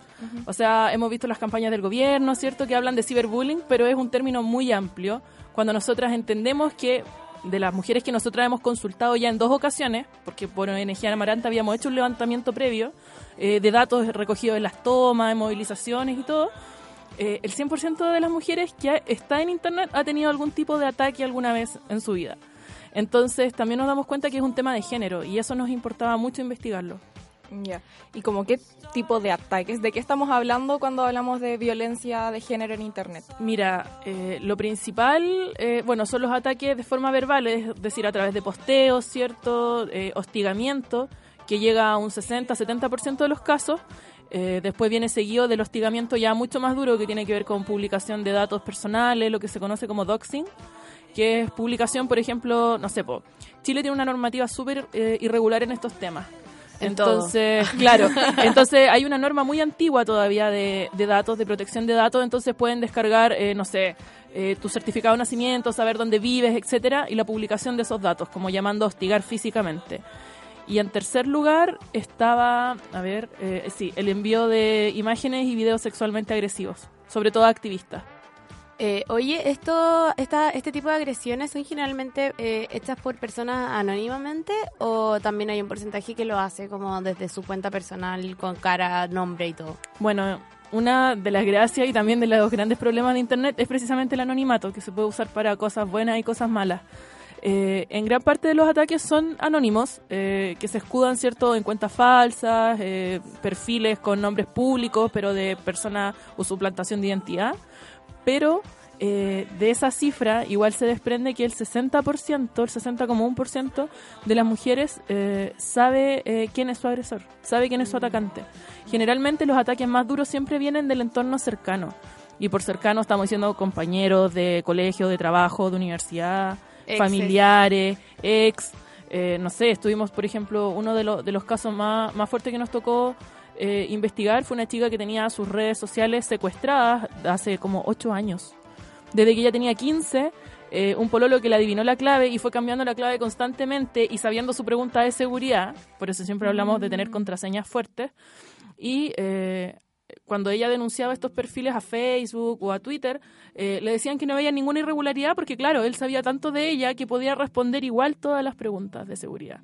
O sea, hemos visto las campañas del gobierno, ¿cierto?, que hablan de ciberbullying, pero es un término muy amplio. Cuando nosotras entendemos que de las mujeres que nosotras hemos consultado ya en dos ocasiones, porque por ONG Amaranta habíamos hecho un levantamiento previo eh, de datos recogidos en las tomas, en movilizaciones y todo, eh, el 100% de las mujeres que está en Internet ha tenido algún tipo de ataque alguna vez en su vida. Entonces también nos damos cuenta que es un tema de género y eso nos importaba mucho investigarlo. Ya. ¿Y como qué tipo de ataques? ¿De qué estamos hablando cuando hablamos de violencia de género en Internet? Mira, eh, lo principal, eh, bueno, son los ataques de forma verbal, es decir, a través de posteos, ¿cierto? Eh, hostigamiento, que llega a un 60-70% de los casos. Eh, después viene seguido del hostigamiento ya mucho más duro, que tiene que ver con publicación de datos personales, lo que se conoce como doxing que es publicación, por ejemplo, no sé, po, Chile tiene una normativa súper eh, irregular en estos temas. En entonces, claro, [LAUGHS] entonces hay una norma muy antigua todavía de, de datos, de protección de datos, entonces pueden descargar, eh, no sé, eh, tu certificado de nacimiento, saber dónde vives, etcétera, y la publicación de esos datos, como llamando a hostigar físicamente. Y en tercer lugar estaba, a ver, eh, sí, el envío de imágenes y videos sexualmente agresivos, sobre todo a activistas. Eh, oye, esto, esta, este tipo de agresiones son generalmente eh, hechas por personas anónimamente o también hay un porcentaje que lo hace como desde su cuenta personal con cara, nombre y todo. Bueno, una de las gracias y también de los grandes problemas de Internet es precisamente el anonimato, que se puede usar para cosas buenas y cosas malas. Eh, en gran parte de los ataques son anónimos, que se escudan cierto en cuentas falsas, perfiles con nombres públicos, pero de persona o suplantación de identidad. Pero eh, de esa cifra igual se desprende que el 60%, el 60,1% de las mujeres eh, sabe eh, quién es su agresor, sabe quién es su atacante. Generalmente los ataques más duros siempre vienen del entorno cercano. Y por cercano estamos diciendo compañeros de colegio, de trabajo, de universidad, familiares, ex. eh, no sé, estuvimos, por ejemplo, uno de, los de los casos más, más fuertes que nos tocó eh, investigar fue una chica que tenía sus redes sociales secuestradas hace como 8 años. Desde que ella tenía 15, eh, un pololo que le adivinó la clave y fue cambiando la clave constantemente y sabiendo su pregunta de seguridad, por eso siempre hablamos de tener contraseñas fuertes, y eh, cuando ella denunciaba estos perfiles a Facebook o a Twitter, eh, le decían que no había ninguna irregularidad porque, claro, él sabía tanto de ella que podía responder igual todas las preguntas de seguridad.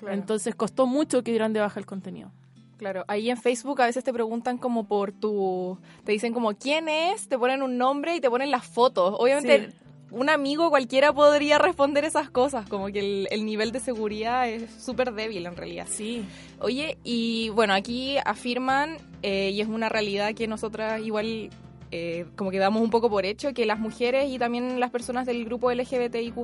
Claro. Entonces costó mucho que dieran de baja el contenido. Claro, ahí en Facebook a veces te preguntan como por tu... Te dicen como quién es, te ponen un nombre y te ponen las fotos. Obviamente un amigo cualquiera podría responder esas cosas, como que el, el nivel de seguridad es súper débil en realidad. Sí. Oye, y bueno, aquí afirman, eh, y es una realidad que nosotras igual eh, como que damos un poco por hecho, que las mujeres y también las personas del grupo LGBTIQ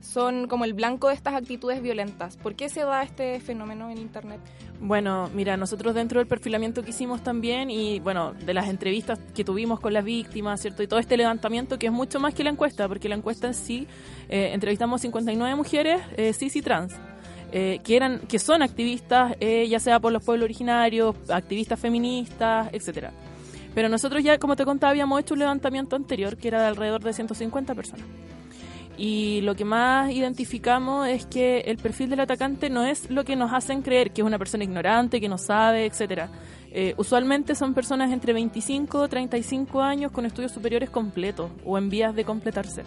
son como el blanco de estas actitudes violentas. ¿Por qué se da este fenómeno en Internet? Bueno, mira, nosotros dentro del perfilamiento que hicimos también y bueno, de las entrevistas que tuvimos con las víctimas, ¿cierto? Y todo este levantamiento que es mucho más que la encuesta, porque la encuesta en sí, eh, entrevistamos 59 mujeres eh, cis y trans. eh, que eran que son activistas eh, ya sea por los pueblos originarios activistas feministas etcétera pero nosotros ya como te contaba habíamos hecho un levantamiento anterior que era de alrededor de 150 personas y lo que más identificamos es que el perfil del atacante no es lo que nos hacen creer, que es una persona ignorante, que no sabe, etcétera. Eh, usualmente son personas entre 25 y 35 años con estudios superiores completos o en vías de completarse.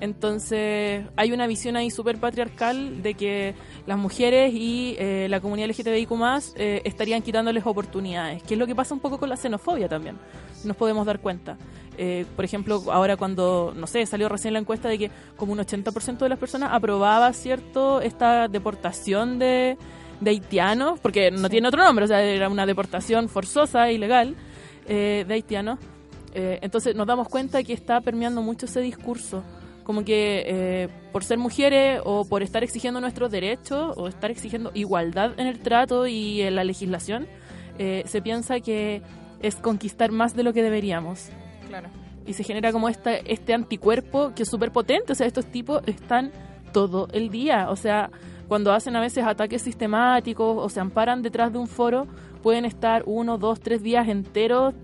Entonces hay una visión ahí súper patriarcal de que las mujeres y eh, la comunidad LGTBIQ eh, estarían quitándoles oportunidades, que es lo que pasa un poco con la xenofobia también, nos podemos dar cuenta. Eh, por ejemplo, ahora cuando, no sé, salió recién la encuesta de que como un 80% de las personas aprobaba, ¿cierto?, esta deportación de, de haitianos, porque no tiene otro nombre, o sea, era una deportación forzosa, ilegal, eh, de haitianos. Entonces nos damos cuenta que está permeando mucho ese discurso como que eh, por ser mujeres o por estar exigiendo nuestros derechos o estar exigiendo igualdad en el trato y en la legislación, eh, se piensa que es conquistar más de lo que deberíamos. Claro. Y se genera como esta, este anticuerpo que es súper potente, o sea, estos tipos están todo el día, o sea, cuando hacen a veces ataques sistemáticos o se amparan detrás de un foro, pueden estar uno, dos, tres días enteros,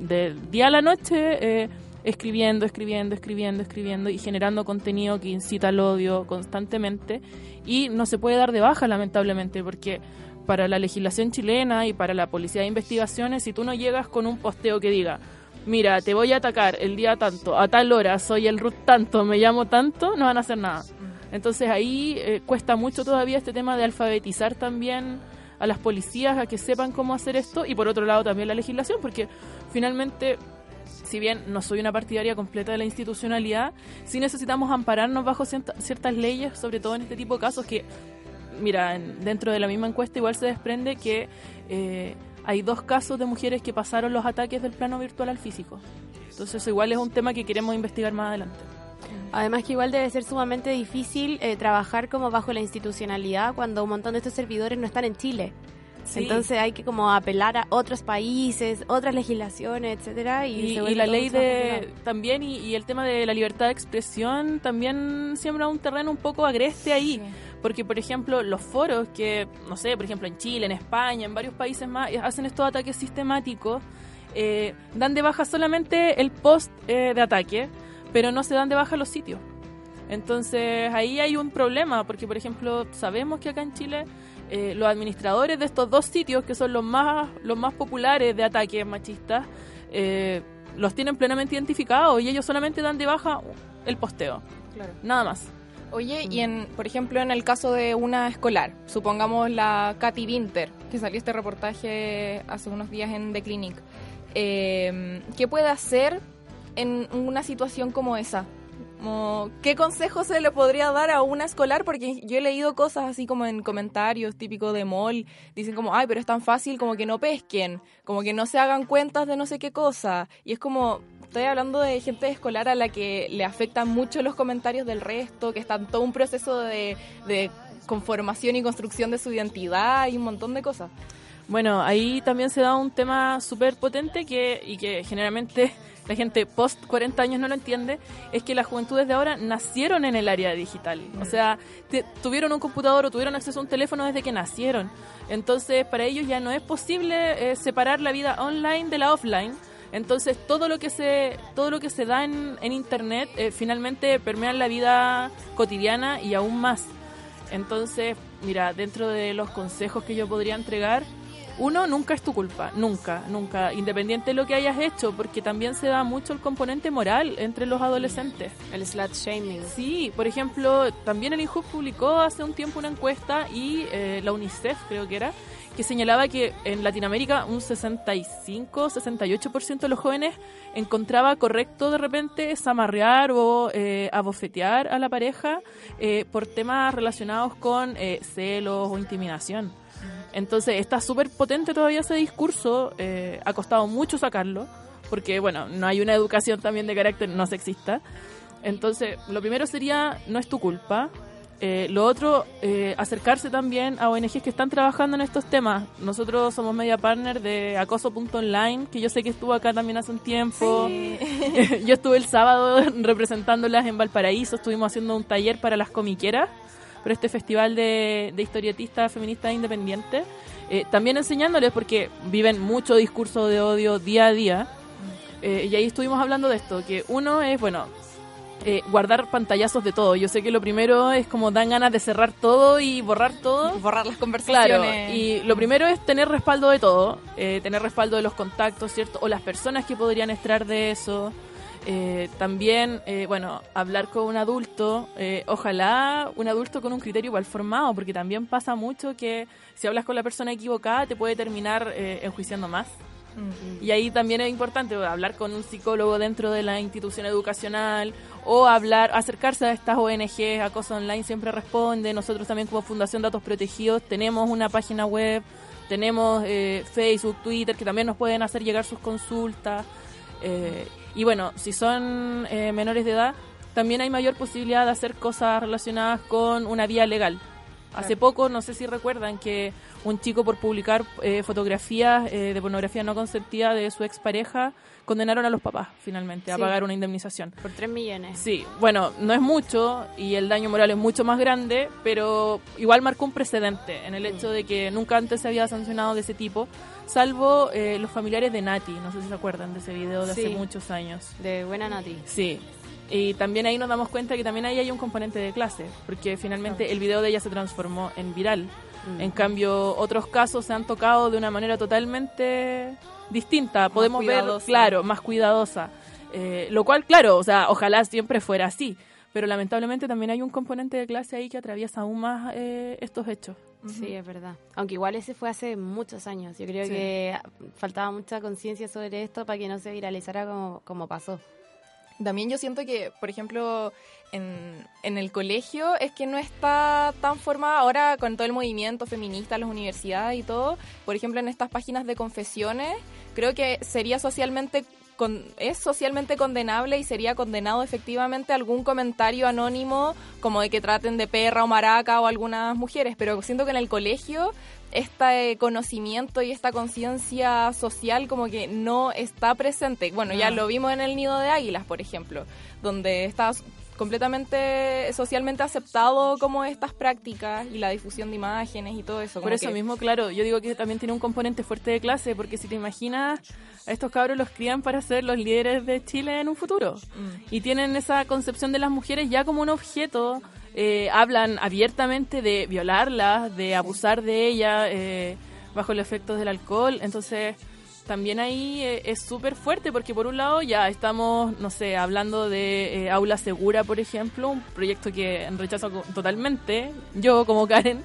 del día a la noche, eh, escribiendo, escribiendo, escribiendo, escribiendo y generando contenido que incita al odio constantemente y no se puede dar de baja lamentablemente porque para la legislación chilena y para la policía de investigaciones si tú no llegas con un posteo que diga mira, te voy a atacar el día tanto, a tal hora, soy el root tanto, me llamo tanto, no van a hacer nada. Entonces ahí eh, cuesta mucho todavía este tema de alfabetizar también a las policías a que sepan cómo hacer esto y por otro lado también la legislación porque finalmente si bien no soy una partidaria completa de la institucionalidad, sí necesitamos ampararnos bajo cierta- ciertas leyes, sobre todo en este tipo de casos que, mira, en- dentro de la misma encuesta igual se desprende que eh, hay dos casos de mujeres que pasaron los ataques del plano virtual al físico. Entonces igual es un tema que queremos investigar más adelante. Además que igual debe ser sumamente difícil eh, trabajar como bajo la institucionalidad cuando un montón de estos servidores no están en Chile. Sí. Entonces hay que como apelar a otros países, otras legislaciones, etcétera, y, la ley de también y, y el tema de la libertad de expresión también siembra un terreno un poco agreste ahí. Porque por ejemplo los foros que no sé por ejemplo en Chile en España en varios países más eh, hacen estos ataques sistemáticos eh, dan de baja solamente el post eh, de ataque pero no se dan de baja los sitios. Entonces ahí hay un problema porque por ejemplo sabemos que acá en Chile eh, los administradores de estos dos sitios que son los más los más populares de ataques machistas eh, los tienen plenamente identificados y ellos solamente dan de baja el posteo Claro. nada más Oye, y en, por ejemplo, en el caso de una escolar, supongamos la Katy Winter, que salió este reportaje hace unos días en The Clinic, eh, ¿qué puede hacer en una situación como esa? ¿Qué consejo se le podría dar a una escolar? Porque yo he leído cosas así como en comentarios típicos de mall, dicen como, ay, pero es tan fácil como que no pesquen, como que no se hagan cuentas de no sé qué cosa. Y es como, estoy hablando de gente escolar a la que le afectan mucho los comentarios del resto, que está en todo un proceso de, de conformación y construcción de su identidad y un montón de cosas. Bueno, ahí también se da un tema súper potente que, y que generalmente la gente post 40 años no lo entiende, es que las juventudes de ahora nacieron en el área digital. O sea, te- tuvieron un computador o tuvieron acceso a un teléfono desde que nacieron. Entonces, para ellos ya no es posible eh, separar la vida online de la offline. Entonces, todo lo que se, todo lo que se da en, en Internet eh, finalmente permea la vida cotidiana y aún más. Entonces, mira, dentro de los consejos que yo podría entregar, uno, nunca es tu culpa, nunca, nunca, independiente de lo que hayas hecho, porque también se da mucho el componente moral entre los adolescentes. El slut shaming. Sí, por ejemplo, también el INJUB publicó hace un tiempo una encuesta y eh, la UNICEF creo que era, que señalaba que en Latinoamérica un 65-68% de los jóvenes encontraba correcto de repente zamarrear o eh, abofetear a la pareja eh, por temas relacionados con eh, celos o intimidación. Entonces está súper potente todavía ese discurso, eh, ha costado mucho sacarlo, porque bueno, no hay una educación también de carácter no sexista. Entonces, lo primero sería, no es tu culpa. Eh, lo otro, eh, acercarse también a ONGs que están trabajando en estos temas. Nosotros somos media partner de acoso.online, que yo sé que estuvo acá también hace un tiempo. [LAUGHS] yo estuve el sábado representándolas en Valparaíso, estuvimos haciendo un taller para las comiqueras, para este festival de, de historietistas feministas independientes. Eh, también enseñándoles, porque viven mucho discurso de odio día a día. Eh, y ahí estuvimos hablando de esto, que uno es, bueno, eh, guardar pantallazos de todo. Yo sé que lo primero es como dan ganas de cerrar todo y borrar todo. Borrar las Claro, conversaciones. y lo primero es tener respaldo de todo, eh, tener respaldo de los contactos, ¿cierto? O las personas que podrían extraer de eso. Eh, también, eh, bueno, hablar con un adulto, eh, ojalá un adulto con un criterio igual formado, porque también pasa mucho que si hablas con la persona equivocada te puede terminar eh, enjuiciando más. Y ahí también es importante hablar con un psicólogo dentro de la institución educacional o hablar, acercarse a estas ONGs, Acoso Online siempre responde. Nosotros también como Fundación Datos Protegidos tenemos una página web, tenemos eh, Facebook, Twitter, que también nos pueden hacer llegar sus consultas. Eh, y bueno, si son eh, menores de edad, también hay mayor posibilidad de hacer cosas relacionadas con una vía legal. Hace poco, no sé si recuerdan que un chico por publicar eh, fotografías eh, de pornografía no consentida de su expareja condenaron a los papás finalmente a Sí. pagar una indemnización. Por 3 millones. Sí, bueno, no es mucho y el daño moral es mucho más grande, pero igual marcó un precedente en el hecho de que nunca antes se había sancionado de ese tipo, salvo eh, los familiares de Nati, no sé si se acuerdan de ese video de Sí. hace muchos años. De buena Nati. Sí. Y también ahí nos damos cuenta que también ahí hay un componente de clase, porque finalmente el video de ella se transformó en viral. Mm. En cambio, otros casos se han tocado de una manera totalmente distinta. Podemos ver, cuidadosa. claro, más cuidadosa. Eh, lo cual, claro, o sea, ojalá siempre fuera así. Pero lamentablemente también hay un componente de clase ahí que atraviesa aún más eh, estos hechos. Sí, es verdad. Aunque igual ese fue hace muchos años. Yo creo Sí. que faltaba mucha conciencia sobre esto para que no se viralizara como, como pasó. También yo siento que, por ejemplo, en, en el colegio es que no está tan formada ahora con todo el movimiento feminista, las universidades y todo. Por ejemplo, en estas páginas de confesiones, creo que sería socialmente con- es socialmente condenable y sería condenado efectivamente algún comentario anónimo como de que traten de perra o maraca o algunas mujeres, pero siento que en el colegio este conocimiento y esta conciencia social como que no está presente. Bueno, ya Ah. lo vimos en el nido de águilas, por ejemplo, donde está completamente socialmente aceptado como estas prácticas y la difusión de imágenes y todo eso. Por eso que- mismo, claro, yo digo que también tiene un componente fuerte de clase, porque si te imaginas, a estos cabros los crían para ser los líderes de Chile en un futuro. Mm. Y tienen esa concepción de las mujeres ya como un objeto, eh, hablan abiertamente de violarlas, de abusar de ellas eh, bajo los efectos del alcohol. Entonces, también ahí eh, es súper fuerte porque por un lado ya estamos, no sé, hablando de eh, Aula Segura, por ejemplo, un proyecto que rechazo totalmente, yo como Karen,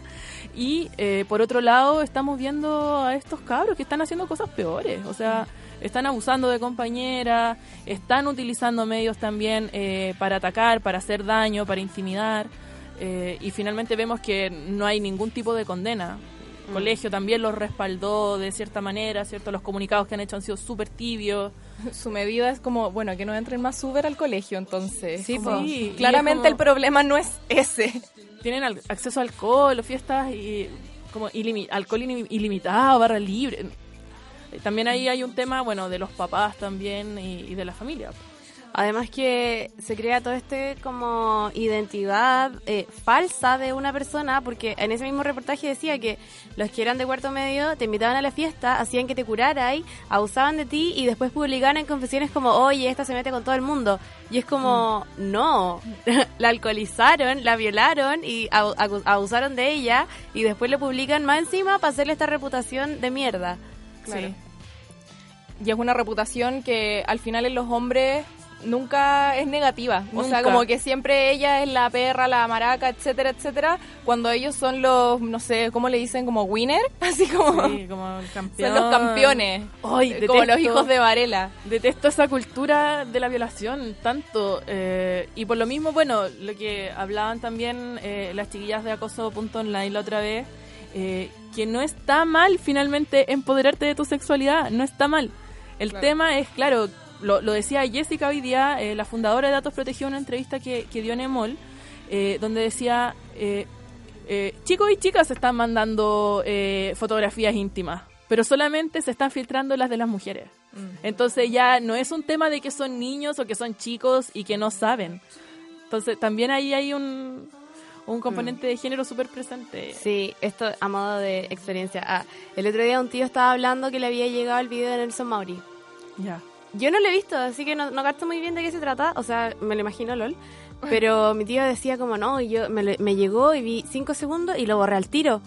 y eh, por otro lado estamos viendo a estos cabros que están haciendo cosas peores, o sea, están abusando de compañeras, están utilizando medios también eh, para atacar, para hacer daño, para intimidar, eh, y finalmente vemos que no hay ningún tipo de condena. El colegio también los respaldó de cierta manera, ¿cierto? Los comunicados que han hecho han sido súper tibios. [LAUGHS] Su medida es como, bueno, que no entren más Uber al colegio, entonces. Sí, Como-. Sí, y claramente como- el problema no es ese. Tienen al- acceso a alcohol fiestas y como ilimi- alcohol ilim- ilimitado, barra libre. También ahí hay un tema, bueno, de los papás también y, y de la familia. Además que se crea todo este como identidad eh, falsa de una persona, porque en ese mismo reportaje decía que los que eran de cuarto medio te invitaban a la fiesta, hacían que te curaras, abusaban de ti y después publicaban en confesiones como, oye, esta se mete con todo el mundo. Y es como, no, [LAUGHS] la alcoholizaron, la violaron y abusaron de ella y después le publican más encima para hacerle esta reputación de mierda. Claro. Y es una reputación que al final en los hombres nunca es negativa. O sea, como que siempre ella es la perra, la maraca, etcétera, etcétera. Cuando ellos son los, no sé, ¿cómo le dicen? Como winner. [LAUGHS] Así como... Sí, como el campeón. Son los campeones. Ay, Eh, como los hijos de Varela. Detesto esa cultura de la violación tanto. eh, y por lo mismo, bueno, lo que hablaban también eh, las chiquillas de acoso.online la otra vez, eh, que no está mal finalmente empoderarte de tu sexualidad, no está mal. El Claro. tema es, claro, lo, lo decía Jessica hoy día, eh, la fundadora de Datos Protegidos, en una entrevista que, que dio en Emol, eh, donde decía, eh, eh, chicos y chicas se están mandando eh, fotografías íntimas, pero solamente se están filtrando las de las mujeres. Entonces ya no es un tema de que son niños o que son chicos y que no saben. Entonces también ahí hay un, un componente de género súper presente. Sí, esto a modo de experiencia. Ah, el otro día un tío estaba hablando que le había llegado el video de Nelson Mauri. Ya. Yo no lo he visto, así que no, no capto muy bien de qué se trata. O sea, me lo imagino, LOL. [LAUGHS] Pero mi tío decía como, no, y yo me, me llegó y vi cinco segundos y lo borré al tiro.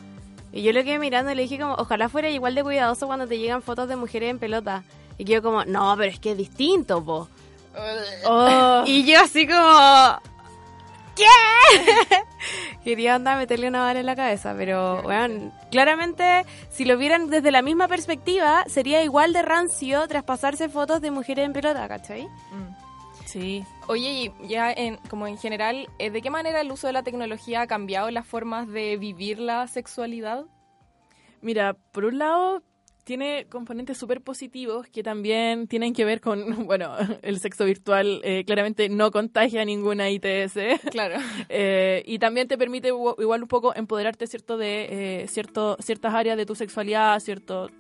Y yo lo quedé mirando y le dije como, ojalá fuera igual de cuidadoso cuando te llegan fotos de mujeres en pelota. Y yo como, no, pero es que es distinto, po. Oh. [LAUGHS] Y yo así como... ¿Qué? [LAUGHS] Quería andar a meterle una bala en la cabeza, pero bueno, claramente si lo vieran desde la misma perspectiva, sería igual de rancio traspasarse fotos de mujeres en pelota, ¿cachai? Sí. Oye, y ya en, como en general, eh, ¿de qué manera el uso de la tecnología ha cambiado las formas de vivir la sexualidad? Mira, por un lado tiene componentes súper positivos que también tienen que ver con, [LAUGHS] bueno, el sexo virtual eh, claramente no contagia ninguna ITS. Claro. [LAUGHS] Eh, y también te permite igual un poco empoderarte, ¿cierto? De eh, cierto, ciertas áreas de tu sexualidad, ¿cierto?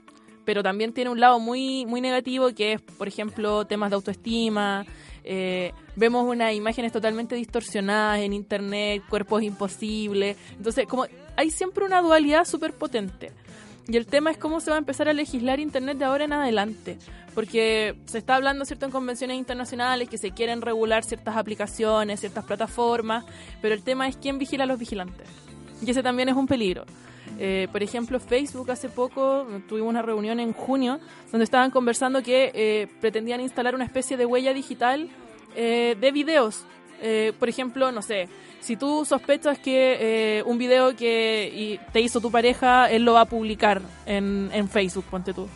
Pero también tiene un lado muy, muy negativo que es, por ejemplo, temas de autoestima. eh, vemos unas imágenes totalmente distorsionadas en internet, cuerpos imposibles. Entonces, como hay siempre una dualidad súper potente. Y el tema es cómo se va a empezar a legislar Internet de ahora en adelante. Porque se está hablando, ¿cierto?, en convenciones internacionales que se quieren regular ciertas aplicaciones, ciertas plataformas, pero el tema es quién vigila a los vigilantes. Y ese también es un peligro. Eh, por ejemplo, Facebook hace poco tuvimos una reunión en junio donde estaban conversando que eh, pretendían instalar una especie de huella digital eh, de videos. Eh, por ejemplo, no sé, si tú sospechas que eh, un video que y- te hizo tu pareja, él lo va a publicar en, en Facebook, ponte tú.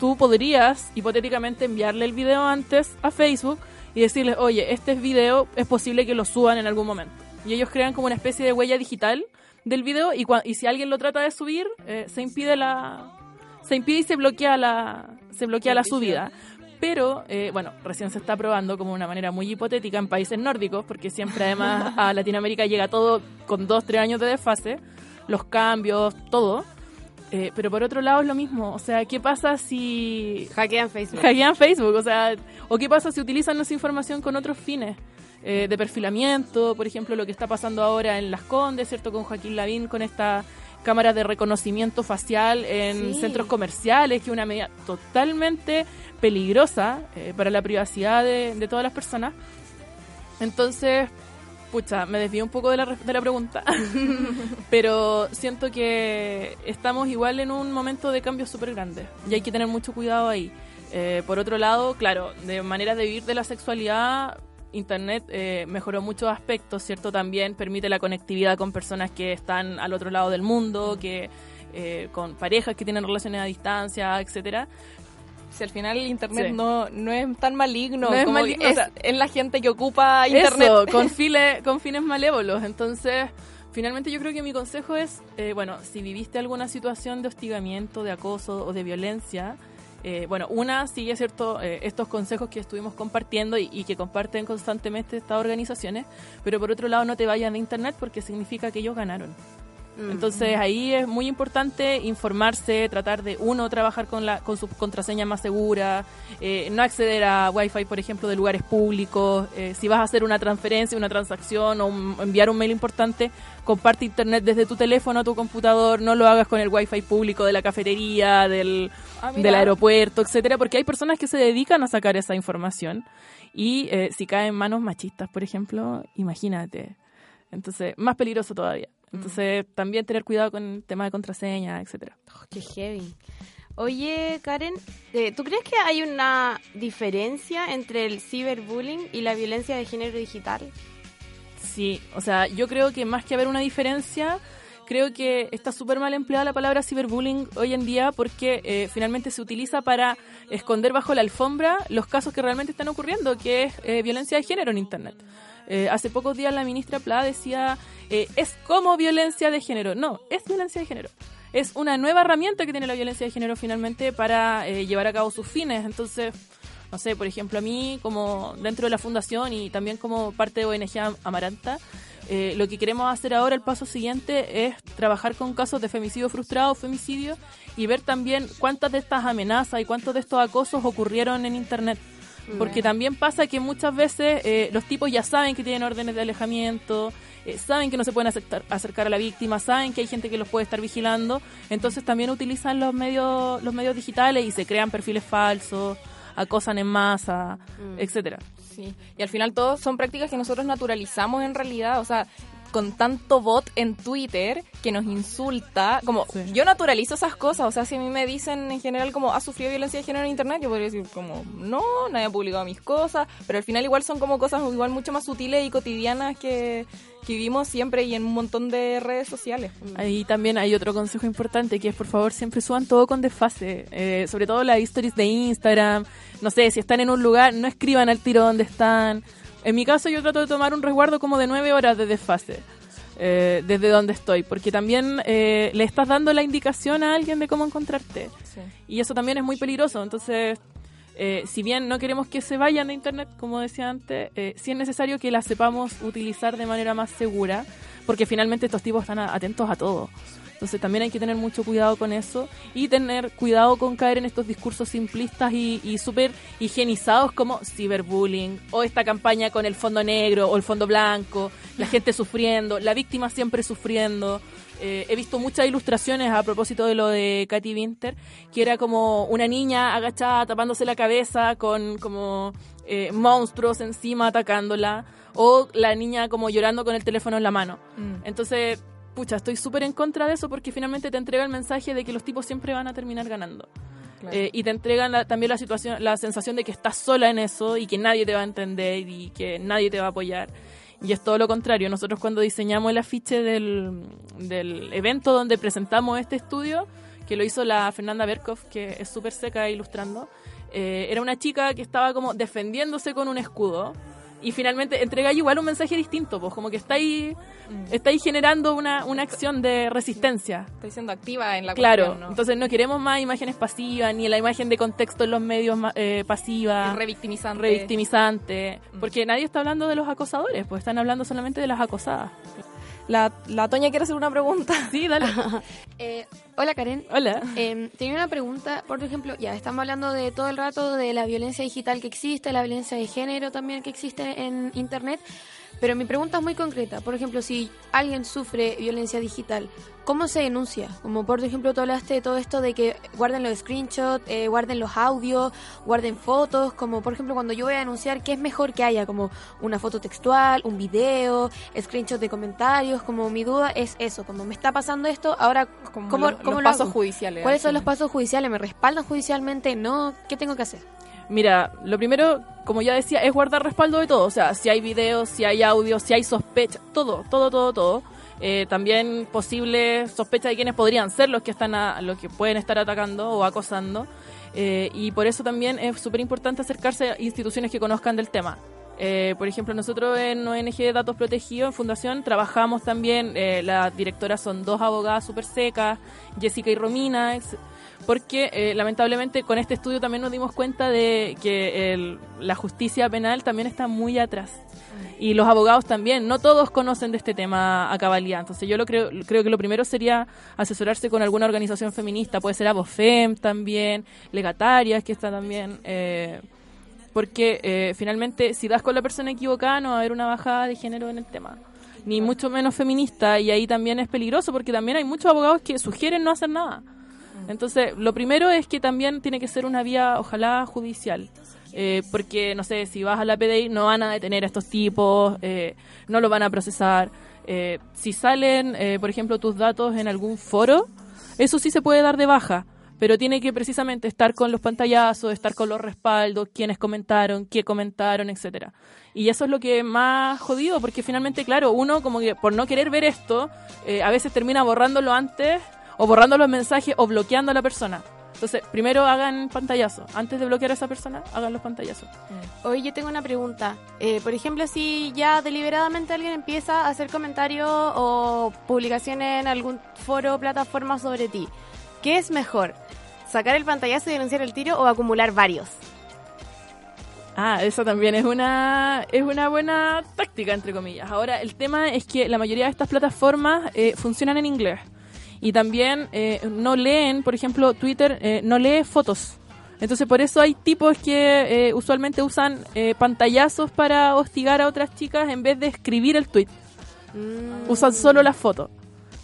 Tú podrías, hipotéticamente, enviarle el video antes a Facebook y decirles, oye, este video es posible que lo suban en algún momento. Y ellos crean como una especie de huella digital del video y, y si alguien lo trata de subir, eh, se impide la... Se impide y se bloquea la, se bloquea la subida. Pero, eh, bueno, recién se está probando como una manera muy hipotética en países nórdicos, porque siempre además a Latinoamérica llega todo con dos, tres años de desfase, los cambios, todo. Eh, pero por otro lado es lo mismo, o sea, ¿qué pasa si... Hackean Facebook. Hackean Facebook, o sea, o qué pasa si utilizan nuestra información con otros fines? Eh, de perfilamiento, por ejemplo, lo que está pasando ahora en Las Condes, ¿cierto? Con Joaquín Lavín, con esta cámara de reconocimiento facial en Sí. centros comerciales, que es una medida totalmente peligrosa eh, para la privacidad de, todas las personas. Entonces, Pucha, me desvío un poco de la, de la pregunta, [LAUGHS] pero siento que estamos igual en un momento de cambio súper grande y hay que tener mucho cuidado ahí. Eh, por otro lado, claro, de maneras de vivir de la sexualidad, Internet eh, mejoró muchos aspectos, ¿cierto? También permite la conectividad con personas que están al otro lado del mundo, que eh, con parejas que tienen relaciones a distancia, etcétera. Si al final el internet Sí. no, no es tan maligno, No es como maligno, es, o sea, es la gente que ocupa internet. Eso, con, [LAUGHS] file- con fines malévolos. Entonces, finalmente yo creo que mi consejo es, eh, bueno, si viviste alguna situación de hostigamiento, de acoso o de violencia, eh, bueno, una sigue cierto eh, estos consejos que estuvimos compartiendo y, y que comparten constantemente estas organizaciones, pero por otro lado no te vayas de internet porque significa que ellos ganaron. Entonces ahí es muy importante informarse, tratar de uno trabajar con la con su contraseña más segura, eh, no acceder a Wi-Fi, por ejemplo, de lugares públicos. eh, si vas a hacer una transferencia, una transacción o un- enviar un mail importante, comparte internet desde tu teléfono a tu computador. No lo hagas con el Wi-Fi público de la cafetería, del, Ah, del aeropuerto, etcétera, porque hay personas que se dedican a sacar esa información y eh, si cae en manos machistas, por ejemplo, imagínate. Entonces, más peligroso todavía. Entonces, también tener cuidado con el tema de contraseña, etcétera. Qué heavy. Oye, Karen, eh, ¿tú crees que hay una diferencia entre el ciberbullying y la violencia de género digital? Sí, o sea, yo creo que más que haber una diferencia, creo que está súper mal empleada la palabra ciberbullying hoy en día porque eh, finalmente se utiliza para esconder bajo la alfombra los casos que realmente están ocurriendo, que es eh, violencia de género en Internet. Eh, hace pocos días la ministra Pla decía, eh, es como violencia de género. No, es violencia de género. Es una nueva herramienta que tiene la violencia de género finalmente para eh, llevar a cabo sus fines. Entonces, no sé, por ejemplo, a mí como dentro de la fundación y también como parte de ONG Am- Amaranta, eh, lo que queremos hacer ahora, el paso siguiente, es trabajar con casos de femicidio frustrado, femicidio, y ver también cuántas de estas amenazas y cuántos de estos acosos ocurrieron en Internet. Porque también pasa que muchas veces eh, los tipos ya saben que tienen órdenes de alejamiento, eh, saben que no se pueden acercar, acercar a la víctima, saben que hay gente que los puede estar vigilando, entonces también utilizan los medios, los medios digitales y se crean perfiles falsos, acosan en masa, etcétera. Sí, y al final todo son prácticas que nosotros naturalizamos en realidad, o sea, con tanto bot en Twitter que nos insulta, como yo naturalizo esas cosas, o sea, si a mí me dicen en general como has sufrido violencia de género en internet, yo podría decir como no, nadie ha publicado mis cosas, pero al final igual son como cosas igual mucho más sutiles y cotidianas que, que vivimos siempre y en un montón de redes sociales. Ahí también hay otro consejo importante que es por favor siempre suban todo con desfase, eh, sobre todo las stories de Instagram, no sé, si están en un lugar, no escriban al tiro donde están. En mi caso yo trato de tomar un resguardo como de nueve horas de desfase. eh, desde donde estoy, porque también eh, le estás dando la indicación a alguien de cómo encontrarte. Y eso también es muy peligroso. Entonces, eh, si bien no queremos que se vayan de Internet, como decía antes, eh, sí es necesario que las sepamos utilizar de manera más segura, porque finalmente estos tipos están a- atentos a todo. Entonces también hay que tener mucho cuidado con eso y tener cuidado con caer en estos discursos simplistas y, y súper higienizados como ciberbullying o esta campaña con el fondo negro o el fondo blanco, la gente sufriendo, la víctima siempre sufriendo. Eh, he visto muchas ilustraciones a propósito de lo de Katy Winter, que era como una niña agachada tapándose la cabeza con como eh, monstruos encima atacándola, o la niña como llorando con el teléfono en la mano. Entonces, pucha, estoy súper en contra de eso porque finalmente te entrega el mensaje de que los tipos siempre van a terminar ganando. Claro. Eh, y te entregan la- también la situación, la sensación de que estás sola en eso y que nadie te va a entender y que nadie te va a apoyar. Y es todo lo contrario. Nosotros cuando diseñamos el afiche del, del evento donde presentamos este estudio, que lo hizo la Fernanda Berkov, que es súper seca ilustrando, eh, era una chica que estaba como defendiéndose con un escudo y finalmente entrega igual un mensaje distinto, pues como que está ahí, está ahí generando una, una acción de resistencia. Está siendo activa en la Claro, cuestión, ¿no? entonces no queremos más imágenes pasivas, ni la imagen de contexto en los medios eh, pasiva, revictimizante. revictimizante, porque nadie está hablando de los acosadores, pues están hablando solamente de las acosadas. La, la Toña quiere hacer una pregunta. [LAUGHS] Sí, dale. [LAUGHS] Eh, hola Karen. Hola. Eh, tenía una pregunta, por ejemplo, ya estamos hablando de todo el rato de la violencia digital que existe, la violencia de género también que existe en Internet, Pero mi pregunta es muy concreta. Por ejemplo, si alguien sufre violencia digital, ¿cómo se denuncia? Como por ejemplo, tú hablaste de todo esto de que guarden los screenshots, eh, guarden los audios, guarden fotos. Como por ejemplo, cuando yo voy a denunciar, ¿qué es mejor que haya? Como una foto textual, un video, screenshot de comentarios. Como mi duda es eso, como me está pasando esto, ahora, Como ¿cómo, los- cómo los lo pasos hago? judiciales, ¿Cuáles son los pasos judiciales? ¿Me respaldan judicialmente? ¿No? ¿Qué tengo que hacer? Mira, lo primero, como ya decía, es guardar respaldo de todo. O sea, si hay videos, si hay audio, si hay sospecha, todo, todo, todo, todo. Eh, también posible sospecha de quienes podrían ser los que están a, los que pueden estar atacando o acosando. Eh, y por eso también es súper importante acercarse a instituciones que conozcan del tema. Eh, por ejemplo, nosotros en ONG Datos Protegidos, en Fundación, trabajamos también, eh, las directoras son dos abogadas súper secas, Jessica y Romina, porque eh, lamentablemente con este estudio también nos dimos cuenta de que el- la justicia penal también está muy atrás. Y los abogados también, no todos conocen de este tema a cabalidad. Entonces yo lo creo, creo que lo primero sería asesorarse con alguna organización feminista, puede ser Abofem también, Legatarias, que está también... eh, porque eh, finalmente si das con la persona equivocada no va a haber una bajada de género en el tema. Ni mucho menos feminista. Y ahí también es peligroso porque también hay muchos abogados que sugieren no hacer nada entonces lo primero es que también tiene que ser una vía ojalá judicial. Eh, porque no sé si vas a la PDI no van a detener a estos tipos eh, no lo van a procesar. Eh, si salen eh, por ejemplo tus datos en algún foro eso sí se puede dar de baja. Pero tiene que precisamente estar con los pantallazos, estar con los respaldos, quiénes comentaron, qué comentaron, etcétera. Y eso es lo que más jodido, porque finalmente, claro, uno como que por no querer ver esto, eh, a veces termina borrándolo antes, o borrando los mensajes, o bloqueando a la persona. Entonces, primero hagan pantallazo. Antes de bloquear a esa persona, hagan los pantallazos. Hoy yo tengo una pregunta. Eh, por ejemplo, si ya deliberadamente alguien empieza a hacer comentarios o publicaciones en algún foro o plataforma sobre ti, ¿qué es mejor? ¿Sacar el pantallazo y denunciar el tiro o acumular varios? Ah, eso también es una, es una buena táctica, entre comillas. Ahora, el tema es que la mayoría de estas plataformas eh, funcionan en inglés. Y también eh, no leen, por ejemplo, Twitter eh, no lee fotos. Entonces, por eso hay tipos que eh, usualmente usan eh, pantallazos para hostigar a otras chicas en vez de escribir el tweet. Usan solo las fotos.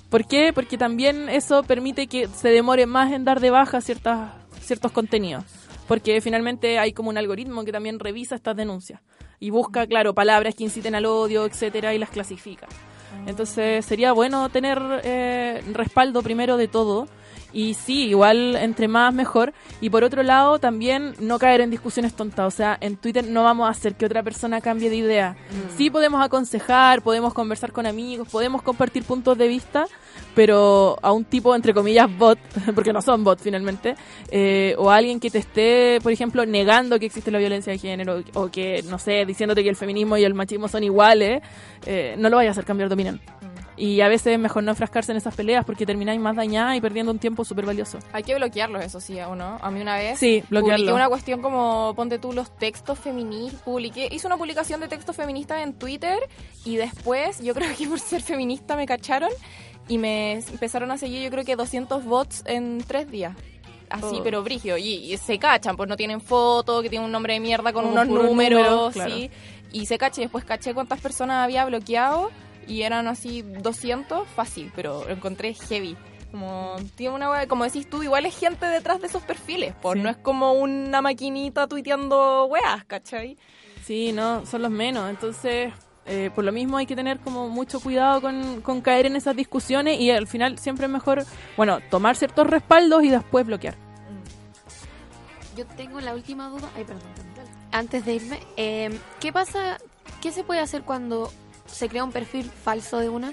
¿Por qué? Porque también eso permite que se demore más en dar de baja ciertas, ciertos contenidos. Porque finalmente hay como un algoritmo que también revisa estas denuncias y busca, claro, palabras que inciten al odio, etcétera, y las clasifica. Entonces sería bueno tener eh, respaldo primero de todo y sí, igual entre más mejor. Y por otro lado, también no caer en discusiones tontas. O sea, en Twitter no vamos a hacer que otra persona cambie de idea. Sí podemos aconsejar, podemos conversar con amigos, podemos compartir puntos de vista, pero a un tipo, entre comillas, bot, [LAUGHS] porque no son bots finalmente, eh, o a alguien que te esté, por ejemplo, negando que existe la violencia de género, o que, no sé, diciéndote que el feminismo y el machismo son iguales, eh, no lo vayas a hacer cambiar de opinión. Y a veces es mejor no enfrascarse en esas peleas porque termináis más dañada y perdiendo un tiempo súper valioso. Hay que bloquearlos, eso sí, ¿o no? A mí una vez Sí, bloquearlo. una cuestión como, ponte tú los textos feministas, publiqué, hice una publicación de textos feministas en Twitter y después, yo creo que por ser feminista me cacharon y me empezaron a seguir yo creo que 200 bots en tres días. Así, Oh. pero brigio. Y, y se cachan, pues no tienen foto, que tienen un nombre de mierda con Como unos números, números, claro. sí. Y se caché, después caché cuántas personas había bloqueado y eran así 200, fácil, pero lo encontré heavy. Como, tiene una wea- como decís tú, igual es gente detrás de esos perfiles, por Sí. no es como una maquinita tuiteando weas, ¿cachai? Sí, no, son los menos. Entonces, eh, por lo mismo hay que tener como mucho cuidado con, con caer en esas discusiones y al final siempre es mejor, bueno, tomar ciertos respaldos y después bloquear. Yo tengo la última duda. Ay, perdón. perdón. Antes de irme, eh, ¿qué pasa? ¿Qué se puede hacer cuando se crea un perfil falso de una?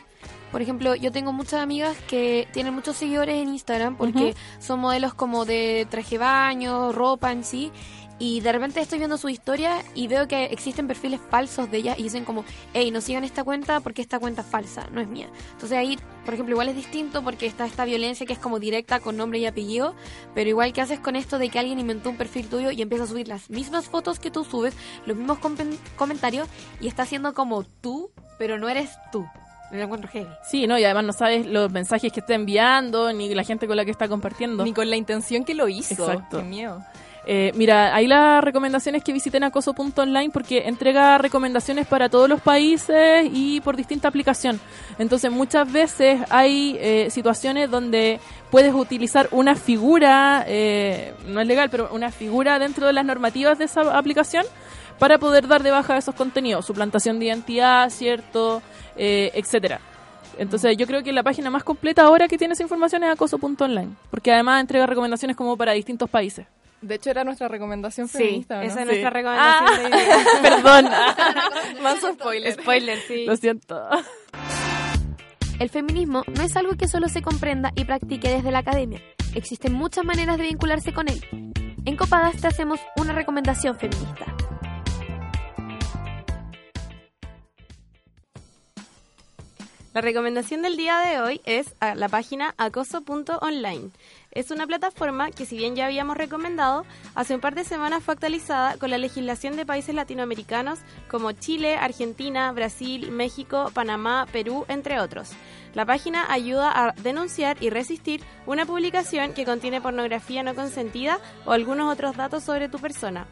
Por ejemplo, yo tengo muchas amigas que tienen muchos seguidores en Instagram porque son modelos como de traje baño, ropa en sí. Y de repente estoy viendo su historia y veo que existen perfiles falsos de ellas y dicen como, hey, no sigan esta cuenta porque esta cuenta es falsa, no es mía. Entonces ahí, por ejemplo, igual es distinto porque está esta violencia que es como directa con nombre y apellido, pero igual que haces con esto de que alguien inventó un perfil tuyo y empieza a subir las mismas fotos que tú subes, los mismos compen- comentarios y está haciendo como tú, pero no eres tú. Me lo encuentro heavy. Sí, ¿no? Y además no sabes los mensajes que está enviando, ni la gente con la que está compartiendo. Ni con la intención que lo hizo. Exacto. Qué miedo. Eh, mira, ahí la recomendación es que visiten acoso.online porque entrega recomendaciones para todos los países y por distinta aplicación. Entonces muchas veces hay eh, situaciones donde puedes utilizar una figura, eh, no es legal, pero una figura dentro de las normativas de esa aplicación para poder dar de baja esos contenidos, suplantación de identidad, cierto, eh, etcétera. Entonces yo creo que la página más completa ahora que tiene esa información es acoso.online, porque además entrega recomendaciones como para distintos países. De hecho, era nuestra recomendación Sí, feminista, ¿no? esa es Sí. nuestra recomendación Ah, de hoy día. [LAUGHS] Perdón. [LAUGHS] Manso spoiler. Spoiler, sí. Lo siento. El feminismo no es algo que solo se comprenda y practique desde la academia. Existen muchas maneras de vincularse con él. En Copadas te hacemos una recomendación feminista. La recomendación del día de hoy es la página acoso.online. Es una plataforma que si bien ya habíamos recomendado, hace un par de semanas fue actualizada con la legislación de países latinoamericanos como Chile, Argentina, Brasil, México, Panamá, Perú, entre otros. La página ayuda a denunciar y resistir una publicación que contiene pornografía no consentida o algunos otros datos sobre tu persona.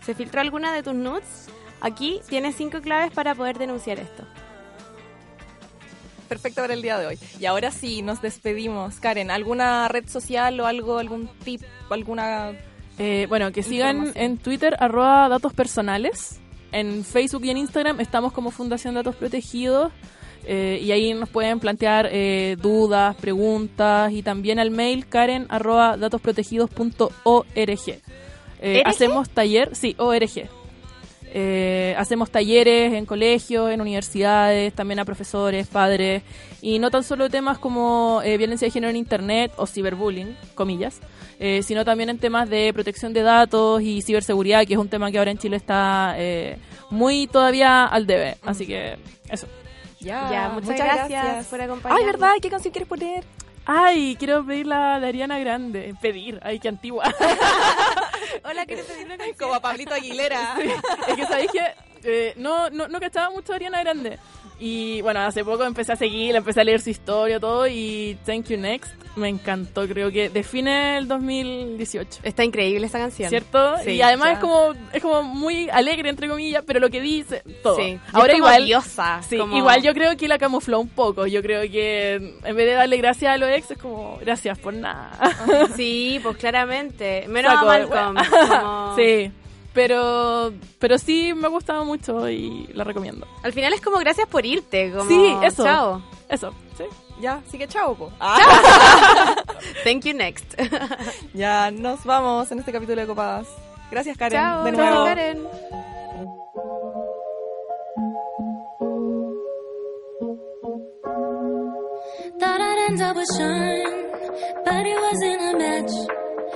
¿Se filtró alguna de tus nudes? Aquí tienes cinco claves para poder denunciar esto. Perfecto para el día de hoy. Y ahora sí, nos despedimos. Karen, ¿alguna red social o algo, algún tip, alguna... Eh, bueno, que sigan en Twitter arroba datos personales. En Facebook y en Instagram estamos como Fundación Datos Protegidos. eh, y ahí nos pueden plantear eh, dudas, preguntas y también al mail karen arroba datosprotegidos.org. Eh, ¿RG? hacemos taller, sí, ORG. Eh, hacemos talleres en colegios, en universidades, también a profesores, padres, y no tan solo temas como eh, violencia de género en Internet o ciberbullying, comillas, eh, sino también en temas de protección de datos y ciberseguridad, que es un tema que ahora en Chile está eh, muy todavía al debe. Así que eso. Ya, muchas, gracias, por acompañarnos. Ay, ¿verdad? ¿Qué canción quieres poner? Ay, quiero pedir la de Ariana Grande. Pedir, ay, qué antigua. [LAUGHS] Hola, ¿quieres pedir una canción? Como a Pablito Aguilera. es que sabéis que eh, no, no, no cachaba mucho a Ariana Grande. Y bueno, hace poco empecé a seguirla, empecé a leer su historia, todo, y Thank You Next me encantó. Creo que define el 2018. Está increíble esa canción. ¿Cierto? Sí, y además ya. es como es como muy alegre, entre comillas, pero lo que dice, todo. Sí. Ahora Y es como igual, diosa, sí, como- igual yo creo que la camufló un poco. Yo creo que en vez de darle gracias a los ex, es como gracias por nada. Sí, pues claramente. [LAUGHS] Menos Saco a Malcolm. como- [LAUGHS] Sí, pero, pero sí me ha gustado mucho y la recomiendo. Al final es como gracias por irte. Como, Sí, eso. Chao. Eso, sí. Ya, así que chao, po. [LAUGHS] Thank you next. [LAUGHS] Ya, nos vamos en este capítulo de Copadas. Gracias, Karen. Chao. de Chao, nuevo. Karen. Thought I'd end up with Sean, but it wasn't a match.